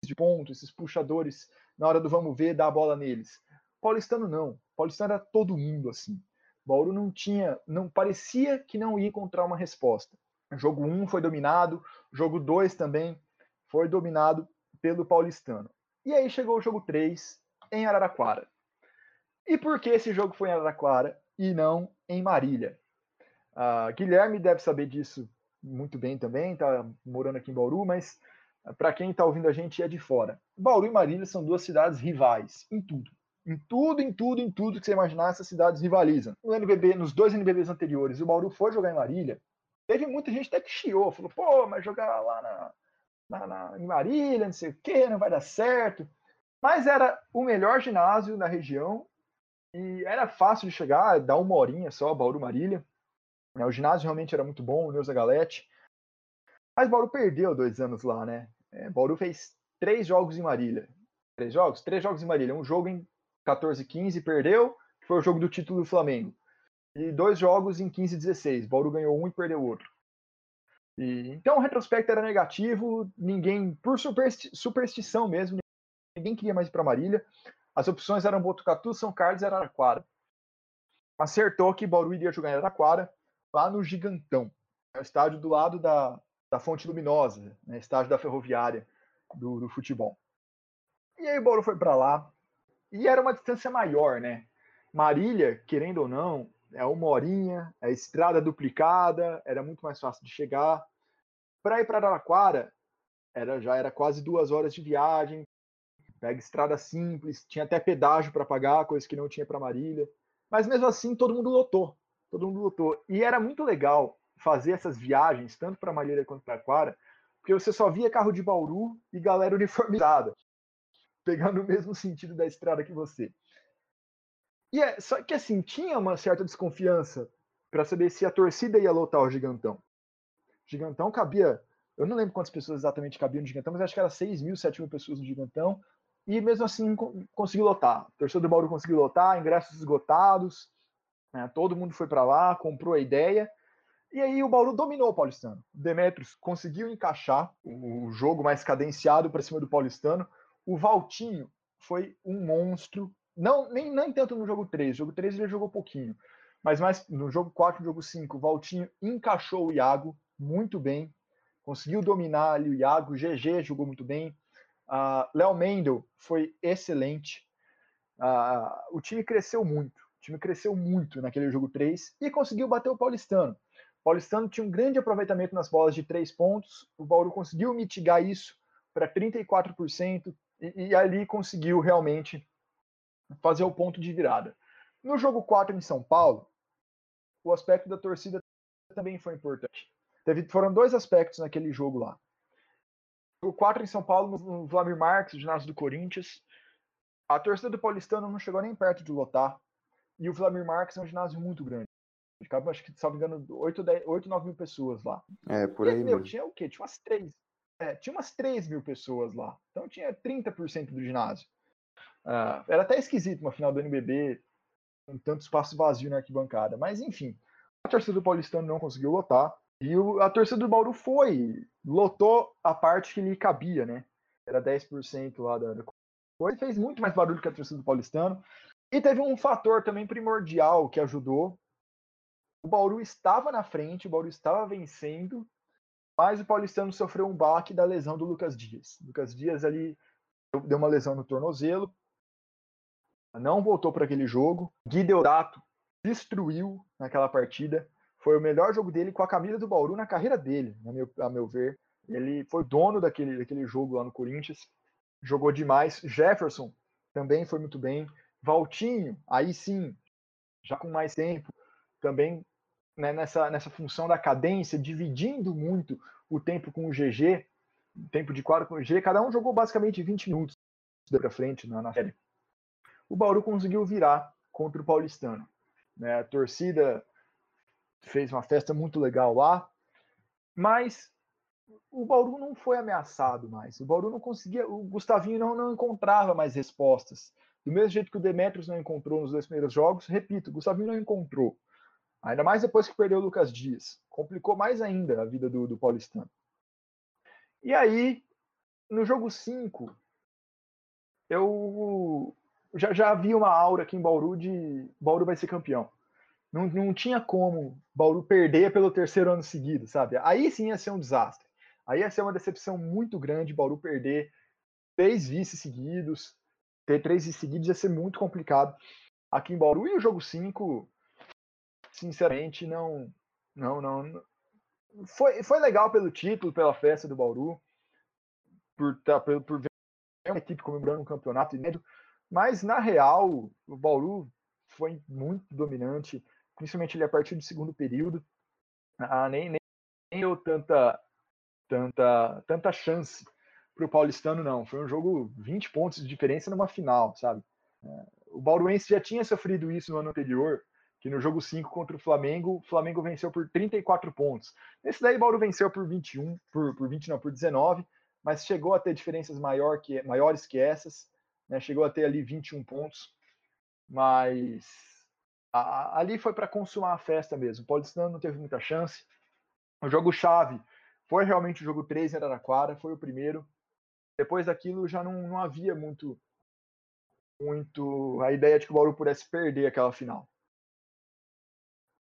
de ponto, esses puxadores na hora do vamos ver, dar a bola neles. Paulistano não. Paulistano era todo mundo assim. Bauru não tinha, não parecia que não ia encontrar uma resposta. Jogo 1 um foi dominado, jogo 2 também foi dominado pelo Paulistano. E aí chegou o jogo 3 em Araraquara. E por que esse jogo foi em Araraquara e não em Marília? Uh, Guilherme deve saber disso muito bem também, está morando aqui em Bauru, mas uh, para quem está ouvindo a gente é de fora. Bauru e Marília são duas cidades rivais em tudo. Em tudo, em tudo, em tudo que você imaginar, essas cidades rivalizam. No NBB, nos dois NBBs anteriores, o Bauru foi jogar em Marília. Teve muita gente até que chiou, falou, pô, mas jogar lá na, na, na, em Marília, não sei o quê, não vai dar certo. Mas era o melhor ginásio na região e era fácil de chegar, dá uma horinha só, Bauru Marília. Né, o ginásio realmente era muito bom, o Neuza Galete. Mas Bauru perdeu dois anos lá, né? É, Bauru fez três jogos em Marília. Três jogos? Três jogos em Marília. Um jogo em 14 15 perdeu, que foi o jogo do título do Flamengo. E dois jogos em 15 16. Bauru ganhou um e perdeu outro. E, então o retrospecto era negativo, ninguém, por supersti superstição mesmo, ninguém queria mais ir para Marília. As opções eram Botucatu, São Carlos e Araraquara. Acertou que Bauru iria jogar em Araraquara lá no Gigantão. É o estádio do lado da, da Fonte Luminosa, né, estádio da Ferroviária do, do futebol. E aí o Bauru foi para lá. E era uma distância maior, né? Marília, querendo ou não, é uma horinha, é estrada duplicada, era muito mais fácil de chegar. Para ir para Araraquara, era, já era quase duas horas de viagem, pega estrada simples, tinha até pedágio para pagar, coisa que não tinha para Marília. Mas mesmo assim, todo mundo lotou todo mundo lutou. E era muito legal fazer essas viagens, tanto para Malheira quanto para Aquara, porque você só via carro de Bauru e galera (laughs) uniformizada, pegando o mesmo sentido da estrada que você. E é, só que assim, tinha uma certa desconfiança para saber se a torcida ia lotar o Gigantão. Gigantão cabia, eu não lembro quantas pessoas exatamente cabiam no Gigantão, mas acho que era 6 mil, 7 mil pessoas no Gigantão, e mesmo assim conseguiu lotar. O torcedor do Bauru conseguiu lotar, ingressos esgotados, né? Todo mundo foi para lá, comprou a ideia. E aí o Bauru dominou o Paulistano. O Demetrios conseguiu encaixar o jogo mais cadenciado para cima do Paulistano. O Valtinho foi um monstro. Não, nem, nem tanto no jogo 3. No jogo 3 ele jogou pouquinho. Mas mais no jogo 4 no jogo 5, o Valtinho encaixou o Iago muito bem. Conseguiu dominar ali o Iago. O GG jogou muito bem. Uh, Léo Mendel foi excelente. Uh, o time cresceu muito. O time cresceu muito naquele jogo 3 e conseguiu bater o Paulistano. O Paulistano tinha um grande aproveitamento nas bolas de três pontos. O Bauru conseguiu mitigar isso para 34%. e, e ali conseguiu realmente fazer o ponto de virada. No jogo 4 em São Paulo, o aspecto da torcida também foi importante. Teve, foram dois aspectos naquele jogo lá. O 4 em São Paulo, no Vladimir Marques, ginásio do Corinthians. A torcida do Paulistano não chegou nem perto de lotar. E o Vladimir Marques é um ginásio muito grande. Ficava, acho que, me engano, 8, 10, 8 9 mil pessoas lá. É, por aí. E, meu, tinha o quê? Tinha umas 3. É, tinha umas 3 mil pessoas lá. Então tinha 30% do ginásio. Uh, era até esquisito uma final do NBB com tanto espaço vazio na arquibancada. Mas enfim, a torcida do Paulistano não conseguiu lotar. E o, a torcida do Bauru foi, lotou a parte que lhe cabia, né? Era 10% lá da, da coisa. Fez muito mais barulho que a torcida do Paulistano. E teve um fator também primordial que ajudou. O Bauru estava na frente, o Bauru estava vencendo, mas o Paulistano sofreu um baque da lesão do Lucas Dias. O Lucas Dias ali deu uma lesão no tornozelo, não voltou para aquele jogo. Gui Deodato destruiu naquela partida. Foi o melhor jogo dele com a camisa do Bauru na carreira dele, a meu, a meu ver. Ele foi dono daquele, daquele jogo lá no Corinthians. Jogou demais. Jefferson também foi muito bem. Valtinho, aí sim, já com mais tempo, também né, nessa, nessa função da cadência, dividindo muito o tempo com o GG, tempo de quadro com o GG. Cada um jogou basicamente 20 minutos para frente na, na série o Bauru conseguiu virar contra o Paulistano. Né? A torcida fez uma festa muito legal lá, mas o Bauru não foi ameaçado mais. O Bauru não conseguia, o Gustavinho não, não encontrava mais respostas. Do mesmo jeito que o Demetrios não encontrou nos dois primeiros jogos, repito, o Gustavinho não encontrou. Ainda mais depois que perdeu o Lucas Dias. Complicou mais ainda a vida do, do Paulistano. E aí, no jogo 5, eu já, já havia uma aura aqui em Bauru de Bauru vai ser campeão. Não, não tinha como Bauru perder pelo terceiro ano seguido, sabe? Aí sim ia ser um desastre. Aí ia ser uma decepção muito grande Bauru perder três vices seguidos. Ter três seguidos ia ser muito complicado aqui em Bauru. E o jogo 5, sinceramente, não. Não, não. Foi, foi legal pelo título, pela festa do Bauru, por, tá, por, por ver uma equipe comemorando um campeonato inédito. Mas, na real, o Bauru foi muito dominante, principalmente ali a partir do segundo período. Ah, nem, nem, nem deu tanta, tanta, tanta chance para o paulistano, não. Foi um jogo 20 pontos de diferença numa final, sabe? É, o Bauruense já tinha sofrido isso no ano anterior, que no jogo 5 contra o Flamengo, o Flamengo venceu por 34 pontos. Nesse daí, o Bauru venceu por 21, por, por 20 não, por 19, mas chegou a ter diferenças maior que, maiores que essas né, chegou a ter ali 21 pontos, mas a, ali foi para consumar a festa mesmo. O Paulistano não teve muita chance. O jogo-chave foi realmente o jogo 3 em Araraquara, foi o primeiro. Depois daquilo já não, não havia muito, muito a ideia de que o Bauru pudesse perder aquela final.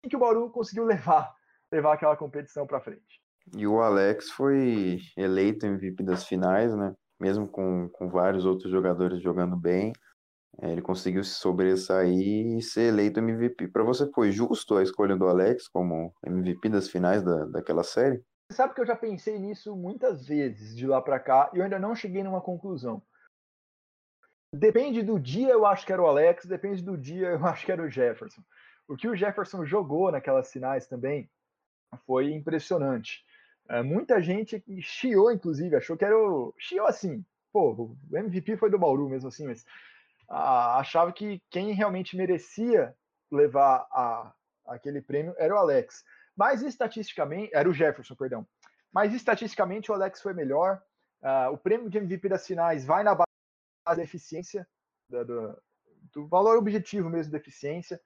E que o Bauru conseguiu levar, levar aquela competição para frente. E o Alex foi eleito MVP das finais, né? mesmo com, com vários outros jogadores jogando bem, é, ele conseguiu se sobressair e ser eleito MVP. Para você foi justo a escolha do Alex como MVP das finais da, daquela série? Sabe que eu já pensei nisso muitas vezes de lá para cá e eu ainda não cheguei numa conclusão. Depende do dia, eu acho que era o Alex, depende do dia, (laughs) eu acho que era o Jefferson. O que o Jefferson jogou naquelas finais também foi impressionante. É, muita gente chiou, inclusive, achou que era o. Chiou assim. Pô, o MVP foi do Bauru mesmo assim, mas achava que quem realmente merecia levar a, aquele prêmio era o Alex. Mas estatisticamente. Era o Jefferson, perdão. Mas estatisticamente o Alex foi melhor. Ah, o prêmio de MVP das finais vai na base da eficiência, da, do, do valor objetivo mesmo da eficiência.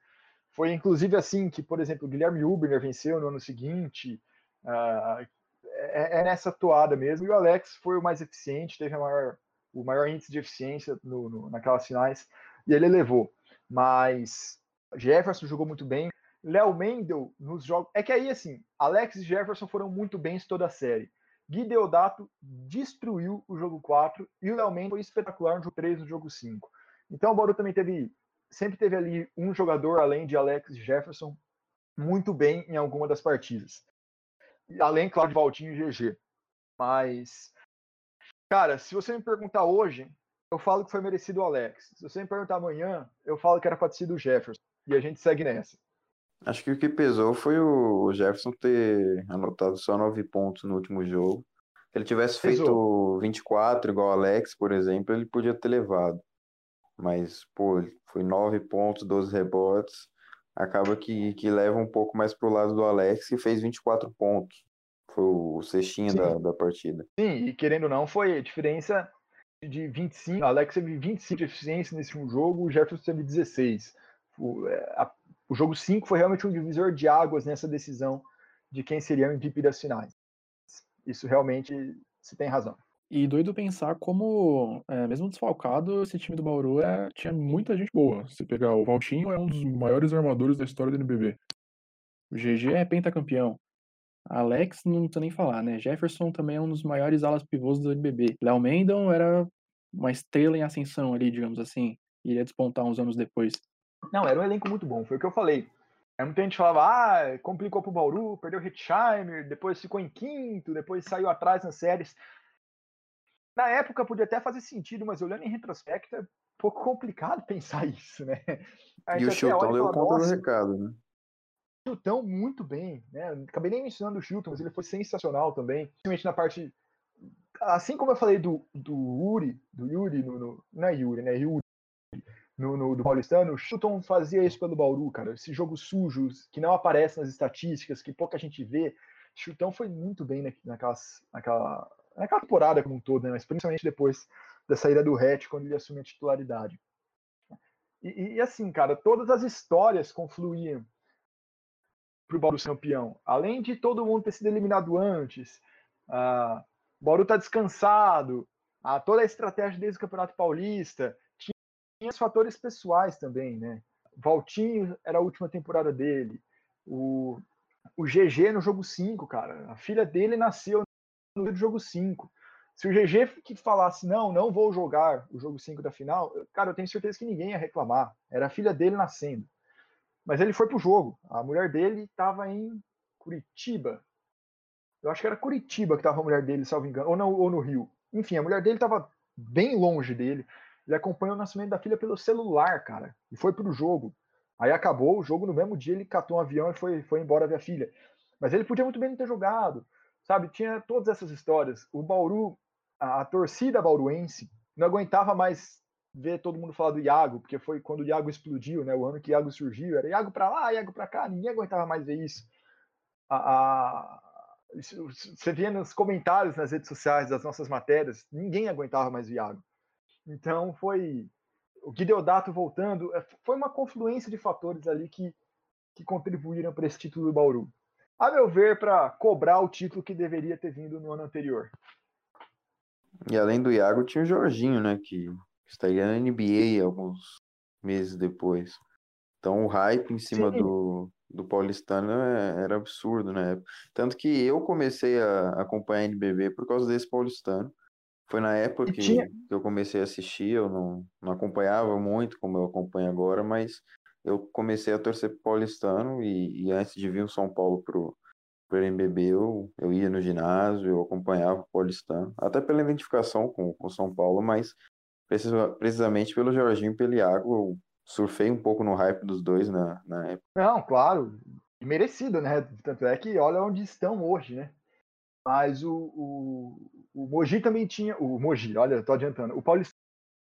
Foi inclusive assim que, por exemplo, o Guilherme Uberner venceu no ano seguinte. Uh, é, é, nessa toada mesmo. E o Alex foi o mais eficiente, teve maior, o maior índice de eficiência no, no, naquelas finais, e ele levou. Mas Jefferson jogou muito bem. Léo Mendel nos jogos. É que aí, assim, Alex e Jefferson foram muito em toda a série. Gui Deodato destruiu o jogo 4 e o Léo Mendel foi espetacular no jogo 3 no jogo 5. Então o Bauru também teve. Sempre teve ali um jogador, além de Alex e Jefferson, muito bem em alguma das partidas. Além, claro, de Valtinho e GG. Mas, cara, se você me perguntar hoje, eu falo que foi merecido o Alex. Se você me perguntar amanhã, eu falo que era para ter sido o Jefferson. E a gente segue nessa. Acho que o que pesou foi o Jefferson ter anotado só nove pontos no último jogo. Se ele tivesse feito pesou. 24, igual o Alex, por exemplo, ele podia ter levado. Mas, pô, foi nove pontos, 12 rebotes. Acaba que, que leva um pouco mais pro lado do Alex, que fez 24 pontos. Foi o cestinho da, da partida. Sim, e querendo ou não, foi a diferença de 25. O Alex teve 25 de eficiência nesse último jogo, o Jefferson teve 16. O, é, a, o jogo 5 foi realmente um divisor de águas nessa decisão de quem seria o MVP das finais. Isso realmente se tem razão. E doido pensar como, é, mesmo desfalcado, esse time do Bauru é, tinha muita gente boa. Se pegar o Valtinho, é um dos maiores armadores da história do NBB. O GG é pentacampeão. Alex, não precisa nem falar, né? Jefferson também é um dos maiores alas pivôs do NBB. Léo Mendon era uma estrela em ascensão ali, digamos assim. Iria despontar uns anos depois. Não, era um elenco muito bom, foi o que eu falei. Aí muita gente falava, ah, complicou pro Bauru, perdeu o Hitzheimer, depois ficou em quinto, depois saiu atrás nas séries. Na época podia até fazer sentido, mas olhando em retrospecto é um pouco complicado (laughs) pensar isso, né? e o Chilton deu conta do recado, né? Chilton muito bem, né? Acabei nem mencionando o Chilton, mas ele foi sensacional também, principalmente na parte. Assim como eu falei do, do Uri, do Yuri, no, no, não é Yuri, né? Yuri, no, no, do Paulistano, o Chilton fazia isso pelo Bauru, cara. Esse jogo sujo, que não aparece nas estatísticas, que pouca gente vê. Chilton foi muito bem naquelas, naquela, naquela temporada como um todo, né? mas principalmente depois da saída do Hatch, quando ele assumiu a titularidade. E, e, assim, cara, todas as histórias confluíam para o Bauru ser campeão. Além de todo mundo ter sido eliminado antes, uh, o Bauru tá descansado, uh, toda a estratégia desde o Campeonato Paulista, tinha, os fatores pessoais também, né? Valtinho era a última temporada dele. O, o GG no jogo 5, cara. A filha dele nasceu no jogo 5. Se o GG que falasse, não, não vou jogar o jogo 5 da final, cara, eu tenho certeza que ninguém ia reclamar. Era a filha dele nascendo. Mas ele foi pro jogo. A mulher dele estava em Curitiba. Eu acho que era Curitiba que estava a mulher dele, salvo engano, ou, não, ou no Rio. Enfim, a mulher dele estava bem longe dele. Ele acompanhou o nascimento da filha pelo celular, cara, e foi pro jogo. Aí acabou o jogo no mesmo dia, ele catou um avião e foi, foi embora ver a filha. Mas ele podia muito bem não ter jogado, sabe? Tinha todas essas histórias. O Bauru, a, a torcida bauruense, não aguentava mais ver todo mundo falar do Iago, porque foi quando o Iago explodiu, né? O ano que o Iago surgiu, era Iago para lá, Iago para cá, ninguém aguentava mais ver isso. A, a, você via nos comentários nas redes sociais das nossas matérias, ninguém aguentava mais o Iago. Então foi o Guideodato voltando, é, foi uma confluência de fatores ali que, que contribuíram para esse título do Bauru. A meu ver, para cobrar o título que deveria ter vindo no ano anterior. E além do Iago, tinha o Jorginho, né? Que estaria na NBA alguns meses depois. Então o hype em cima do, do paulistano é, era absurdo né? Tanto que eu comecei a acompanhar a NBB por causa desse paulistano. Foi na época que, tinha... que eu comecei a assistir, eu não, não acompanhava muito como eu acompanho agora, mas eu comecei a torcer pro paulistano e, e antes de vir o São Paulo pro, pro NBB, eu, eu ia no ginásio, eu acompanhava o paulistano, até pela identificação com o São Paulo, mas precisamente pelo Jorginho e pelo Iago. Eu surfei um pouco no hype dos dois na, na época. Não, claro, merecido, né? Tanto é que olha onde estão hoje, né? Mas o, o, o Mogi também tinha. O Mogi, olha, eu tô adiantando. O Paulistão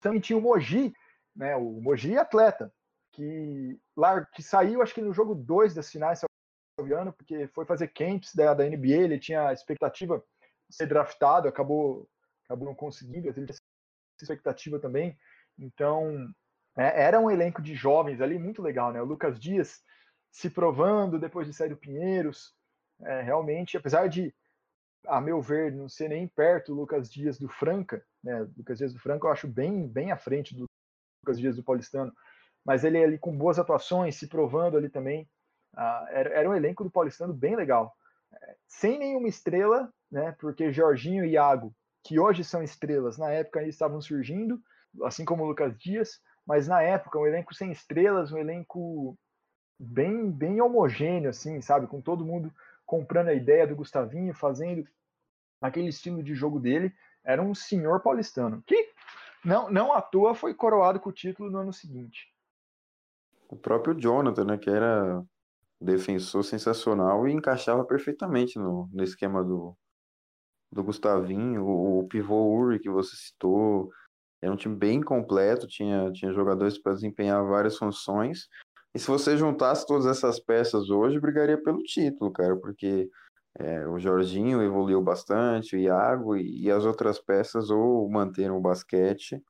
também tinha o Mogi, né? O Mogi atleta, que, lá, que saiu, acho que no jogo 2 das finais, ano, porque foi fazer camps da, da NBA, ele tinha a expectativa de ser draftado, acabou, acabou não conseguindo, ele tinha expectativa também. Então, é, era um elenco de jovens ali muito legal, né? O Lucas Dias se provando depois de sair do Pinheiros. É, realmente, apesar de, a meu ver, não ser nem perto Lucas Dias do Franca, né? Lucas Dias do Franca eu acho bem, bem à frente do Lucas Dias do Paulistano. Mas ele ali com boas atuações, se provando ali também. Ah, era, era um elenco do Paulistano bem legal. É, sem nenhuma estrela, né? Porque Jorginho e Iago que hoje são estrelas, na época eles estavam surgindo, assim como Lucas Dias, mas na época um elenco sem estrelas, um elenco bem bem homogêneo assim, sabe, com todo mundo comprando a ideia do Gustavinho, fazendo aquele estilo de jogo dele, era um senhor paulistano. Que não, não à toa foi coroado com o título no ano seguinte. O próprio Jonathan, né, que era defensor sensacional e encaixava perfeitamente no, no esquema do, do Gustavinho, o, o pivô Uri que você citou, era um time bem completo, tinha, tinha jogadores para desempenhar várias funções. E se você juntasse todas essas peças hoje, brigaria pelo título, cara, porque é, o Jorginho evoluiu bastante, o Iago e, e, as outras peças ou manteram o basquete,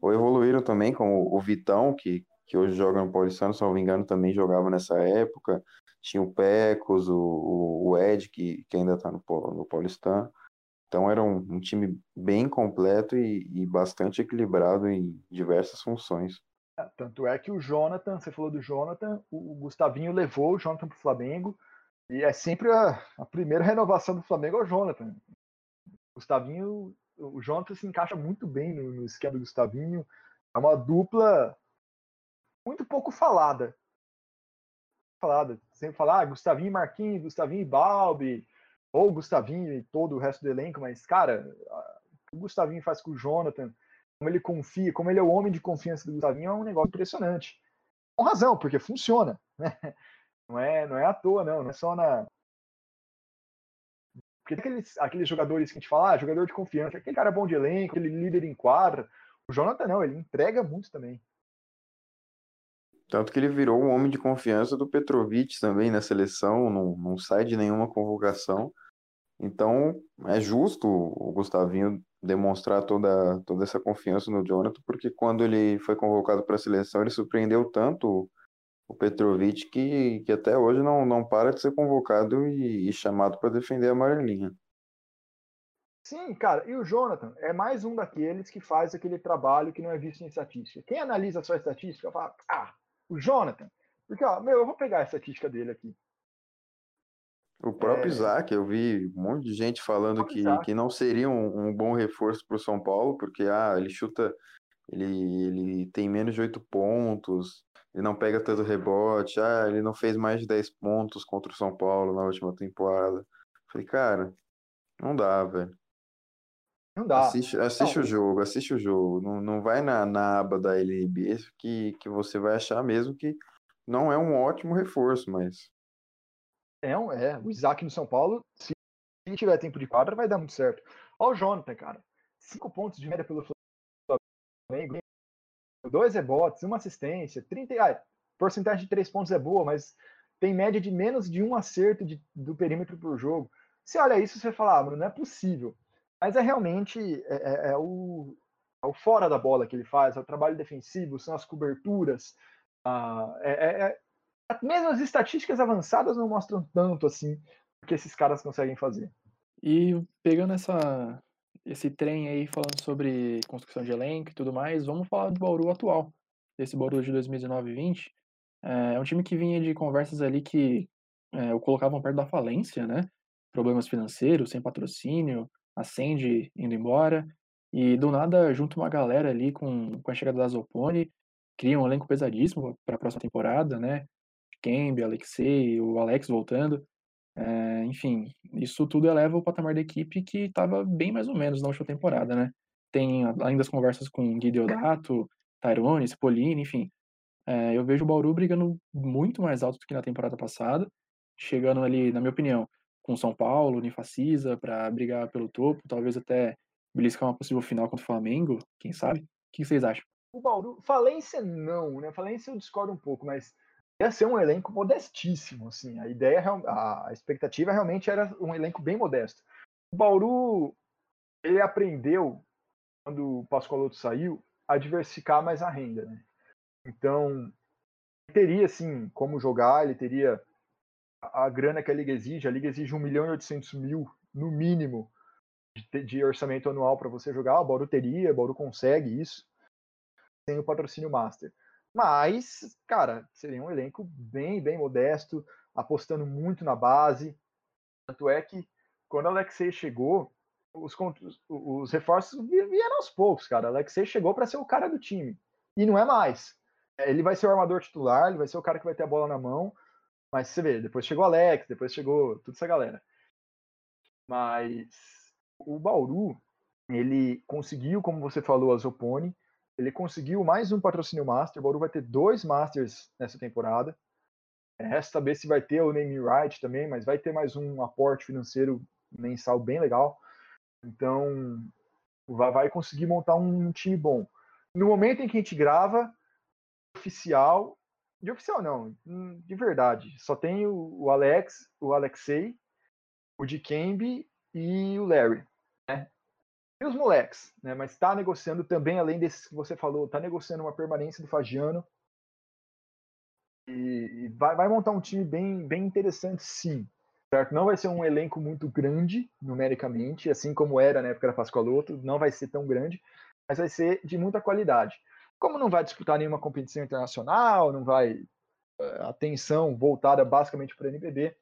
ou evoluíram também, como o Vitão, que, que hoje joga no Paulistano, se não me engano, também jogava nessa época. Tinha o Pecos, o, o Ed, que, que ainda está no, no Paulistano. Então era um, um time bem completo e, e, bastante equilibrado em diversas funções. Tanto é que o Jonathan, você falou do Jonathan, o, Gustavinho levou o Jonathan para o Flamengo, e é sempre a, a, primeira renovação do Flamengo é o Jonathan. O Gustavinho, o Jonathan se encaixa muito bem no, no esquema do Gustavinho, é uma dupla muito pouco falada. Falada. Sempre falar ah, Gustavinho e Marquinhos, Gustavinho e Balbi, ou Gustavinho e todo o resto do elenco, mas, cara, o Gustavinho faz com o Jonathan, como ele confia, como ele é o homem de confiança do Gustavinho, é um negócio impressionante. Com razão, porque funciona, (laughs) né? Não é, não é à toa, não, não é só na. Porque aqueles, aqueles jogadores que a gente fala, ah, jogador de confiança, aquele cara bom de elenco, aquele líder em quadra. O Jonathan não, ele entrega muito também. Tanto que ele virou um homem de confiança do Petrovic também na seleção, não, não sai de nenhuma convocação. Então, é justo o Gustavinho demonstrar toda, toda essa confiança no Jonathan, porque quando ele foi convocado para a seleção, ele surpreendeu tanto o Petrovic que, que até hoje não, não para de ser convocado e, e chamado para defender a amarelinha. Sim, cara, e o Jonathan é mais um daqueles que faz aquele trabalho que não é visto em estatística. Quem analisa só estatística fala, ah, o Jonathan, porque, ó, meu, eu vou pegar a estatística dele aqui. O próprio é... Isaac, eu vi um monte de gente falando que, que não seria um, um bom reforço para o São Paulo, porque ah, ele chuta, ele, ele tem menos de oito pontos, ele não pega tanto rebote, ah, ele não fez mais de 10 pontos contra o São Paulo na última temporada. Falei, cara, não dá, velho. Não dá. Assiste, assiste não. o jogo, assiste o jogo. Não, não vai na, na aba da LNB que, que você vai achar mesmo que não é um ótimo reforço, mas é, um, é, o Isaac no São Paulo, se tiver tempo de quadra, vai dar muito certo. Olha o Jonathan, cara. Cinco pontos de média pelo Flamengo, dois rebotes, uma assistência, 30. Ah, porcentagem de três pontos é boa, mas tem média de menos de um acerto de, do perímetro por jogo. Você olha isso, você fala, ah, mano, não é possível. Mas é realmente é, é, é, o, é o fora da bola que ele faz, é o trabalho defensivo, são as coberturas. Ah, é, é, é mesmo as estatísticas avançadas não mostram tanto assim o que esses caras conseguem fazer. E pegando essa, esse trem aí falando sobre construção de elenco e tudo mais, vamos falar do Bauru atual. Esse Bauru de 2019 e 20 é um time que vinha de conversas ali que é, o colocavam perto da falência, né? Problemas financeiros, sem patrocínio, acende indo embora. E do nada junta uma galera ali com, com a chegada da Zopone, cria um elenco pesadíssimo para a próxima temporada, né? Kembe, Alexei, o Alex voltando. É, enfim, isso tudo eleva o patamar da equipe que estava bem mais ou menos na última temporada, né? Tem ainda as conversas com Gui Deodato, Tyrone, Spolini, enfim. É, eu vejo o Bauru brigando muito mais alto do que na temporada passada, chegando ali, na minha opinião, com São Paulo, Unifacisa, para brigar pelo topo, talvez até beliscar uma possível final contra o Flamengo, quem sabe? O que vocês acham? O Bauru, falência não, né? Falência eu discordo um pouco, mas ia ser um elenco modestíssimo, assim. A ideia, a expectativa realmente era um elenco bem modesto. O Bauru, ele aprendeu quando o Pascoaloto saiu a diversificar mais a renda, né? Então, teria assim como jogar, ele teria a grana que a liga exige. A liga exige 1 milhão e 800 mil no mínimo de, de orçamento anual para você jogar. O Bauru teria, o Bauru consegue isso sem o patrocínio master. Mas, cara, seria um elenco bem, bem modesto, apostando muito na base. Tanto é que quando Alexei chegou, os, os reforços vieram aos poucos, cara. Alexei chegou para ser o cara do time. E não é mais. Ele vai ser o armador titular, ele vai ser o cara que vai ter a bola na mão. Mas você vê, depois chegou Alex, depois chegou toda essa galera. Mas o Bauru, Ele conseguiu, como você falou, a Zopone. Ele conseguiu mais um patrocínio Master. O Bauru vai ter dois Masters nessa temporada. É, resta saber se vai ter o name right também, mas vai ter mais um aporte financeiro mensal bem legal. Então, vai conseguir montar um time bom. No momento em que a gente grava, oficial, de oficial não, de verdade, só tem o Alex, o Alexei, o Dikembe e o Larry? E os moleques, né? Mas está negociando também, além desses que você falou, está negociando uma permanência do Fagiano. E, e vai, vai, montar um time bem, bem interessante, sim. Certo? Não vai ser um elenco muito grande, numericamente, assim como era na época da Pascoaloto, não vai ser tão grande, mas vai ser de muita qualidade. Como não vai disputar nenhuma competição internacional, não vai eh, atenção voltada basicamente para o NBB,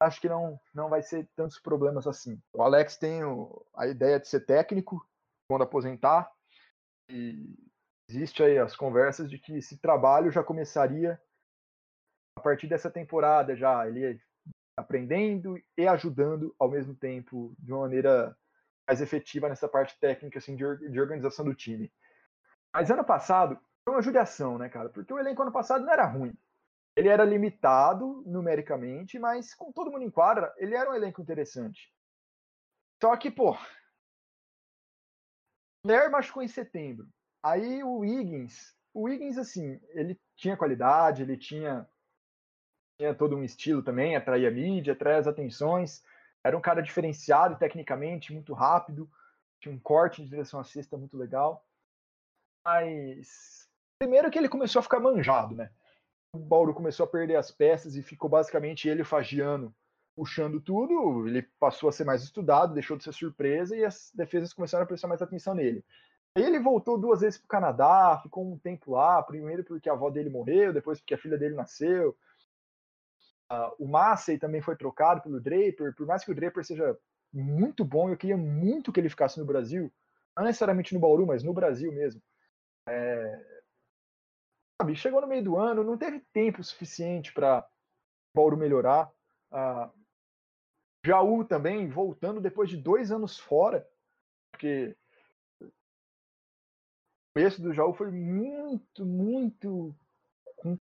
acho que não, não vai ser tantos problemas assim. O Alex tem o, a ideia de ser técnico quando aposentar, e existe aí as conversas de que esse trabalho já começaria a partir dessa temporada já, ele aprendendo e ajudando ao mesmo tempo de uma maneira mais efetiva nessa parte técnica assim de, de organização do time. Mas ano passado foi uma judiação, né, cara? Porque o elenco ano passado não era ruim. Ele era limitado numericamente, mas com todo mundo em quadra, ele era um elenco interessante. Só que, pô, Blair machucou em setembro. Aí o Wiggins, o Wiggins, assim, ele tinha qualidade, ele tinha, tinha todo um estilo também, atraía mídia, atraía as atenções. Era um cara diferenciado tecnicamente, muito rápido, tinha um corte de direção à cesta muito legal. Mas primeiro que ele começou a ficar manjado, né? O Bauru começou a perder as peças e ficou basicamente ele Fagiano puxando tudo, ele passou a ser mais estudado, deixou de ser surpresa e as defesas começaram a prestar mais atenção nele. Aí ele voltou duas vezes para o Canadá, ficou um tempo lá, primeiro porque a avó dele morreu, depois porque a filha dele nasceu. Uh, o Massey também foi trocado pelo Draper, por mais que o Draper seja muito bom, eu queria muito que ele ficasse no Brasil, não necessariamente no Bauru, mas no Brasil mesmo. É, sabe, chegou no meio do ano, não teve tempo suficiente para Bauru melhorar. Ah, Jaú também voltando depois de dois anos fora, porque o começo do Jaú foi muito, muito com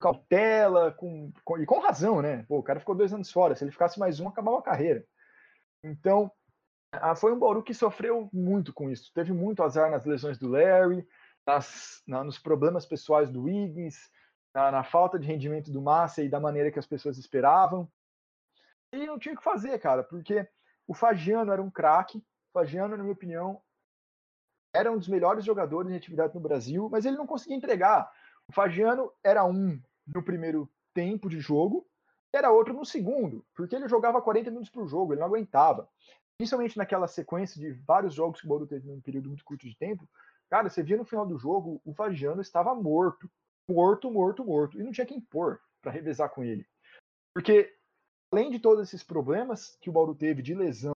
cautela, com, com, e com razão, né? Pô, o cara ficou dois anos fora, se ele ficasse mais um, acabava a carreira. Então, ah, foi um Bauru que sofreu muito com isso. Teve muito azar nas lesões do Larry, nas, na, nos problemas pessoais do Wiggins, na, na, falta de rendimento do Massa e da maneira que as pessoas esperavam. E não tinha o que fazer, cara, porque o Fagiano era um craque. Fagiano, na minha opinião, era um dos melhores jogadores em atividade no Brasil, mas ele não conseguia entregar. O Fagiano era um no primeiro tempo de jogo, era outro no segundo, porque ele jogava 40 minutos por jogo, ele não aguentava. Principalmente naquela sequência de vários jogos que o Bauru teve num período muito curto de tempo, Cara, você via no final do jogo, o Fagiano estava morto. Morto, morto, morto. E não tinha quem pôr para revezar com ele. Porque, além de todos esses problemas que o Bauru teve de lesão,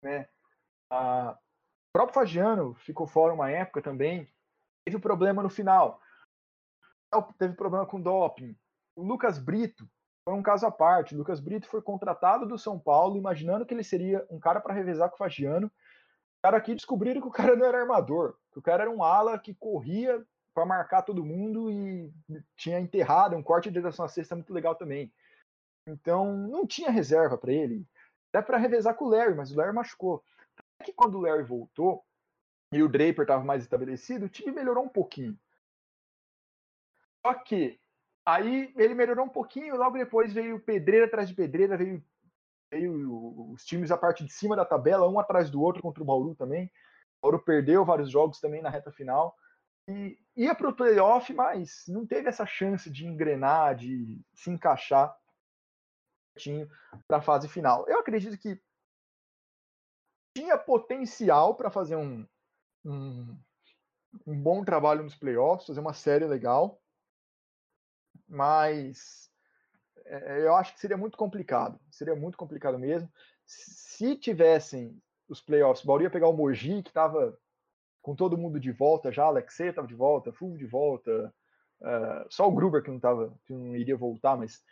né, a... o próprio Fagiano ficou fora uma época também. Teve um problema no final. Teve problema com doping. O Lucas Brito foi um caso à parte. O Lucas Brito foi contratado do São Paulo, imaginando que ele seria um cara para revezar com o Fagiano cara aqui descobriram que o cara não era armador, que o cara era um ala que corria para marcar todo mundo e tinha enterrado um corte de direção à cesta muito legal também. Então não tinha reserva para ele. Até para revezar com o Larry, mas o Larry machucou. Até que quando o Larry voltou e o Draper estava mais estabelecido, o time melhorou um pouquinho. Só que aí ele melhorou um pouquinho, logo depois veio pedreira atrás de pedreira, veio veio os times a parte de cima da tabela, um atrás do outro contra o Bauru também. O Bauru perdeu vários jogos também na reta final. E ia para o playoff, mas não teve essa chance de engrenar, de se encaixar para a fase final. Eu acredito que tinha potencial para fazer um, um, um bom trabalho nos playoffs, fazer uma série legal, mas eu acho que seria muito complicado. Seria muito complicado mesmo. Se tivessem os playoffs, o Bauru ia pegar o Mogi, que estava com todo mundo de volta já, Alexei estava de volta, Fulvio de volta, uh, só o Gruber que não tava, que não iria voltar, mas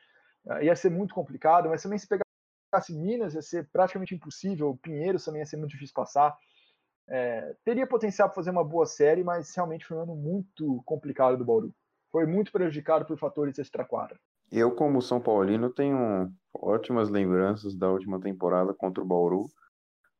uh, ia ser muito complicado. Mas também se pegasse Minas ia ser praticamente impossível, o Pinheiros também ia ser muito difícil passar. É, teria potencial para fazer uma boa série, mas realmente foi um ano muito complicado do Bauru. Foi muito prejudicado por fatores extra-quadra. Eu, como São Paulino, tenho ótimas lembranças da última temporada contra o Bauru.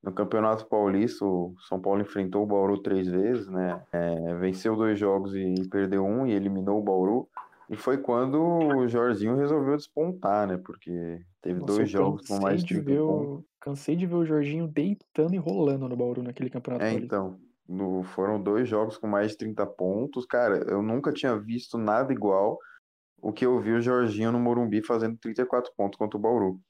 No Campeonato Paulista, o São Paulo enfrentou o Bauru três vezes, né? É, venceu dois jogos e perdeu um e eliminou o Bauru. E foi quando o Jorginho resolveu despontar, né? Porque teve Nossa, dois jogos com mais de cansei de 30 ver o... Cansei de ver o Jorginho deitando e rolando no Bauru naquele campeonato É, então, no- foram dois jogos com mais de 30 pontos. Cara, eu nunca tinha visto nada igual o que eu vi o Jorginho no Morumbi fazendo 34 pontos contra o Bauru.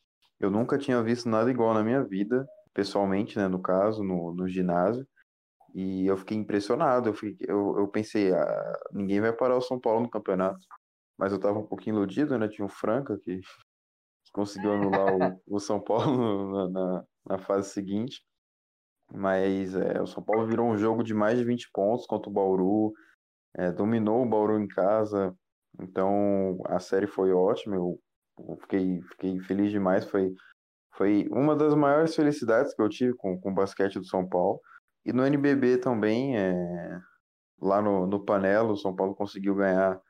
Eu nunca tinha visto nada igual na minha vida, pessoalmente, né, no caso, no, no ginásio. E eu fiquei impressionado. Eu, fiquei- eu, eu pensei, ah, ninguém vai parar o São Paulo no campeonato. Mas eu tava um pouquinho iludido, né? Tinha o Franca que, que (laughs) conseguiu anular o, o São Paulo (laughs) na, na, na fase seguinte. Mas é, o São Paulo virou um jogo de mais de 20 pontos contra o Bauru, é, dominou o Bauru em casa, então a série foi ótima, eu, fiquei, fiquei feliz demais, foi, foi uma das maiores felicidades que eu tive com, com o basquete do São Paulo. E no NBB também, é, lá no, no Panelo, o São Paulo conseguiu ganhar